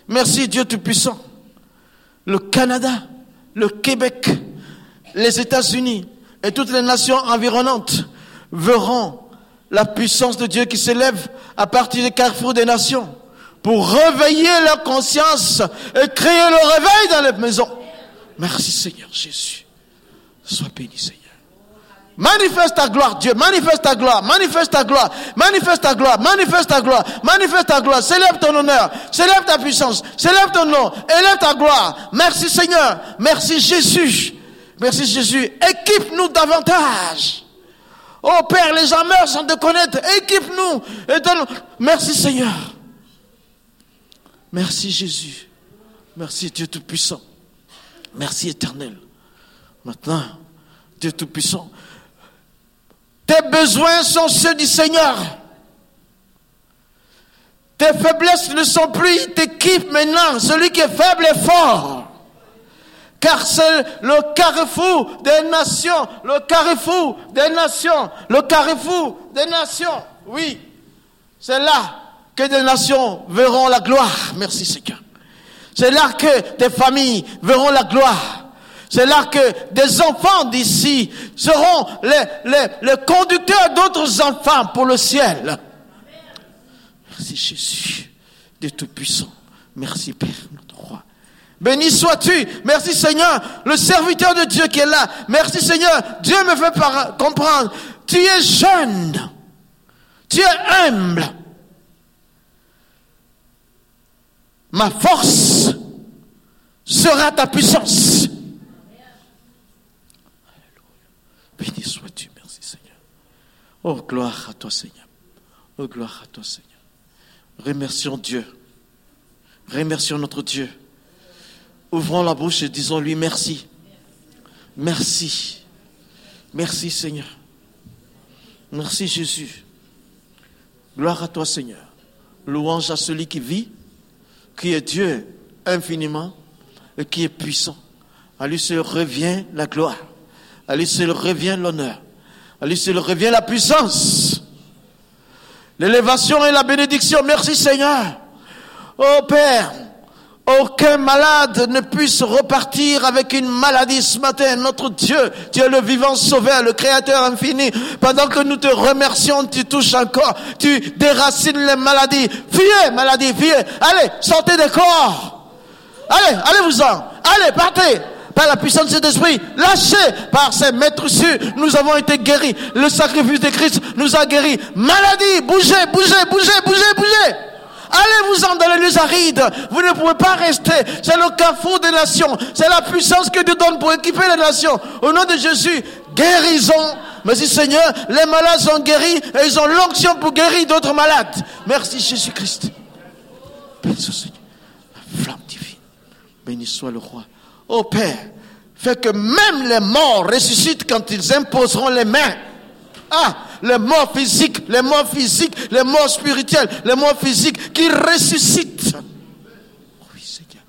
Merci Dieu Tout-Puissant. Le Canada, le Québec, les États-Unis et toutes les nations environnantes verront la puissance de Dieu qui s'élève à partir des carrefours des nations pour réveiller leur conscience et créer le réveil dans les maisons. Merci Seigneur Jésus. Sois béni, Seigneur. Manifeste ta gloire, Dieu. Manifeste ta gloire. Manifeste ta gloire. Manifeste ta gloire. Manifeste ta gloire. Manifeste ta gloire. Célèbre ton honneur. Célèbre ta puissance. Célèbre ton nom. Élève ta gloire. Merci Seigneur. Merci Jésus. Merci Jésus. Équipe-nous davantage. Oh Père, les gens meurent sans te connaître. Équipe-nous. Merci Seigneur. Merci Jésus. Merci Dieu Tout-Puissant. Merci Éternel. Maintenant, Dieu Tout-Puissant, tes besoins sont ceux du Seigneur. Tes faiblesses ne sont plus, t'équipe maintenant. Celui qui est faible est fort. Car c'est le carrefour des nations, le carrefour des nations, le carrefour des nations. Oui, c'est là que des nations verront la gloire. Merci Seigneur. C'est là que des familles verront la gloire. C'est là que des enfants d'ici seront les, conducteurs d'autres enfants pour le ciel. Merci Jésus, Dieu Tout-Puissant. Merci Père, notre roi. Béni sois-tu. Merci Seigneur, le serviteur de Dieu qui est là. Merci Seigneur, Dieu me fait comprendre. Tu es jeune. Tu es humble. Ma force sera ta puissance. Béni sois-tu, merci Seigneur. Oh, gloire à toi Seigneur. Oh, gloire à toi Seigneur. Remercions Dieu. Remercions notre Dieu. Ouvrons la bouche et disons-lui merci. Merci. Merci Seigneur. Merci Jésus. Gloire à toi Seigneur. Louange à celui qui vit, qui est Dieu infiniment et qui est puissant. À lui seul revient la gloire. À lui revient l'honneur. À lui revient la puissance. L'élévation et la bénédiction. Merci Seigneur. Oh Père, aucun malade ne puisse repartir avec une maladie ce matin. Notre Dieu, tu es le vivant sauveur, le créateur infini. Pendant que nous te remercions, tu touches encore, tu déracines les maladies. Fuyez, maladie, fuyez. Allez, sortez des corps. Allez, allez-vous-en. Allez, partez par la puissance de cet esprit, lâché par ses maîtres sûrs, nous avons été guéris. Le sacrifice de Christ nous a guéris. Maladie, bougez, bougez, bougez, bougez, bougez. Allez-vous-en dans les lieux arides. Vous ne pouvez pas rester. C'est le carrefour des nations. C'est la puissance que Dieu donne pour équiper les nations. Au nom de Jésus, guérison. Merci Seigneur. Les malades sont guéris et ils ont l'onction pour guérir d'autres malades. Merci Jésus-Christ. Seigneur. La flamme divine. Béni soit le roi. Ô Père, fais que même les morts ressuscitent quand ils imposeront les mains. Ah, les morts physiques, les morts physiques, les morts spirituels, les morts physiques qui ressuscitent. Oui, Seigneur.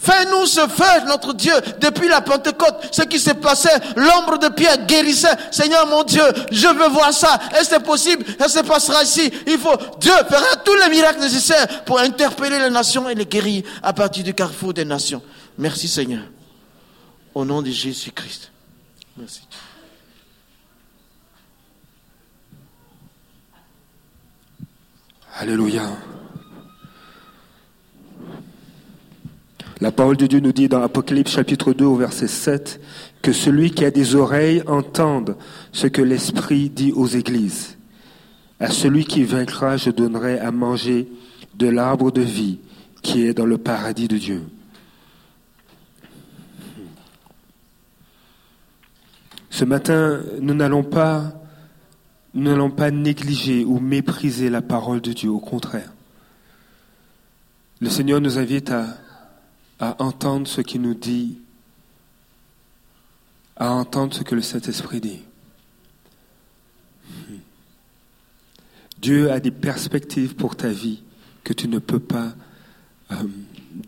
Fais-nous ce feu, notre Dieu, depuis la Pentecôte, ce qui s'est passé, l'ombre de Pierre guérissait. Seigneur mon Dieu, je veux voir ça. Et c'est possible, ça se passera ici? Il faut, Dieu fera tous les miracles nécessaires pour interpeller les nations et les guérir à partir du carrefour des nations. Merci Seigneur. Au nom de Jésus-Christ. Merci. Alléluia. La parole de Dieu nous dit dans Apocalypse chapitre 2 au verset 7 que celui qui a des oreilles entende ce que l'Esprit dit aux églises. À celui qui vaincra, je donnerai à manger de l'arbre de vie qui est dans le paradis de Dieu. Ce matin, nous n'allons pas, nous n'allons pas négliger ou mépriser la parole de Dieu, au contraire. Le Seigneur nous invite à entendre ce qu'il nous dit, à entendre ce que le Saint-Esprit dit. Dieu a des perspectives pour ta vie que tu ne peux pas euh,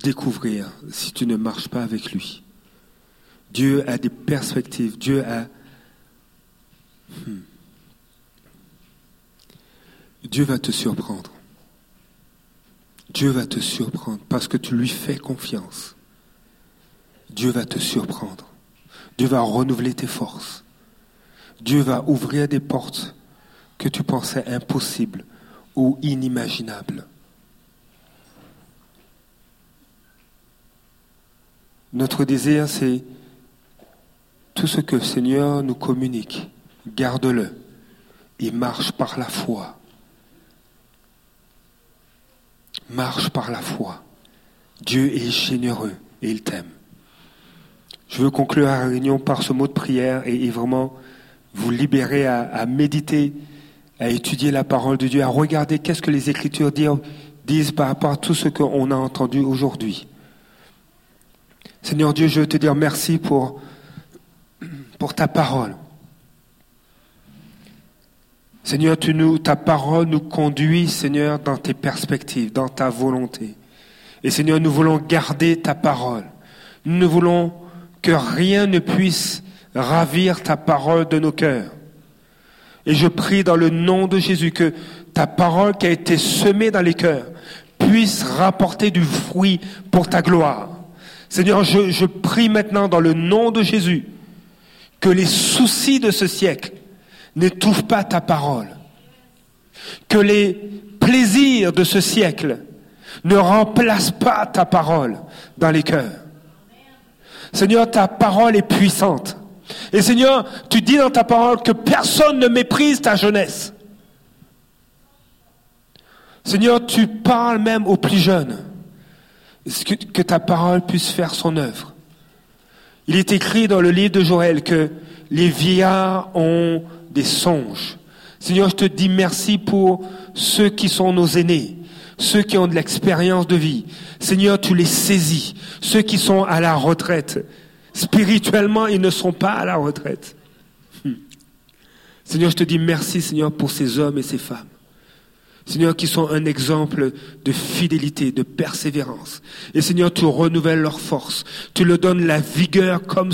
découvrir si tu ne marches pas avec lui. Dieu a des perspectives, Dieu a... Hmm. Dieu va te surprendre. Dieu va te surprendre parce que tu lui fais confiance. Dieu va te surprendre. Dieu va renouveler tes forces. Dieu va ouvrir des portes que tu pensais impossibles ou inimaginables. Notre désir, c'est tout ce que le Seigneur nous communique, garde-le et marche par la foi Marche par la foi. Dieu est généreux et il t'aime. Je veux conclure la réunion par ce mot de prière et, vraiment vous libérer à, méditer, à étudier la parole de Dieu, à regarder qu'est-ce que les Écritures disent, par rapport à tout ce qu'on a entendu aujourd'hui. Seigneur Dieu, je veux te dire merci pour ta parole. Seigneur, tu nous, ta parole nous conduit, Seigneur, dans tes perspectives, dans ta volonté. Et Seigneur, nous voulons garder ta parole. Nous voulons que rien ne puisse ravir ta parole de nos cœurs. Et je prie dans le nom de Jésus que ta parole qui a été semée dans les cœurs puisse rapporter du fruit pour ta gloire. Seigneur, je prie maintenant dans le nom de Jésus que les soucis de ce siècle, n'étouffe pas ta parole. Que les plaisirs de ce siècle ne remplacent pas ta parole dans les cœurs. Seigneur, ta parole est puissante. Et Seigneur, tu dis dans ta parole que personne ne méprise ta jeunesse. Seigneur, tu parles même aux plus jeunes. Que, ta parole puisse faire son œuvre? Il est écrit dans le livre de Joël que les vieillards ont des songes. Seigneur, je te dis merci pour ceux qui sont nos aînés, ceux qui ont de l'expérience de vie. Seigneur, tu les saisis. Ceux qui sont à la retraite, spirituellement, ils ne sont pas à la retraite. Hmm. Seigneur, je te dis merci, Seigneur, pour ces hommes et ces femmes. Seigneur, qui sont un exemple de fidélité, de persévérance. Et Seigneur, tu renouvelles leur force. Tu leur donnes la vigueur comme,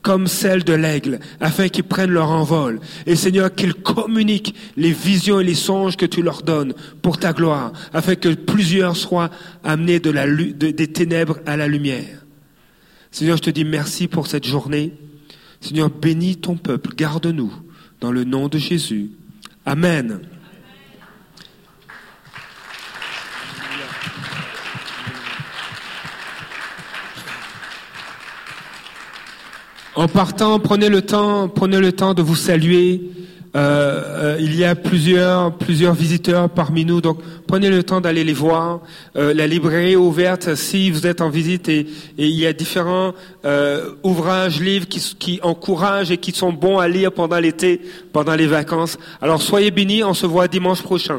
comme celle de l'aigle, afin qu'ils prennent leur envol. Et Seigneur, qu'ils communiquent les visions et les songes que tu leur donnes pour ta gloire, afin que plusieurs soient amenés de la, des ténèbres à la lumière. Seigneur, je te dis merci pour cette journée. Seigneur, bénis ton peuple, garde-nous dans le nom de Jésus. Amen. En partant, prenez le temps, prenez le temps de vous saluer. Euh, euh, il y a plusieurs, plusieurs visiteurs parmi nous, donc prenez le temps d'aller les voir. Euh, la librairie est ouverte si vous êtes en visite et, il y a différents ouvrages, livres qui, qui encouragent et qui sont bons à lire pendant l'été, pendant les vacances. Alors soyez bénis, on se voit dimanche prochain.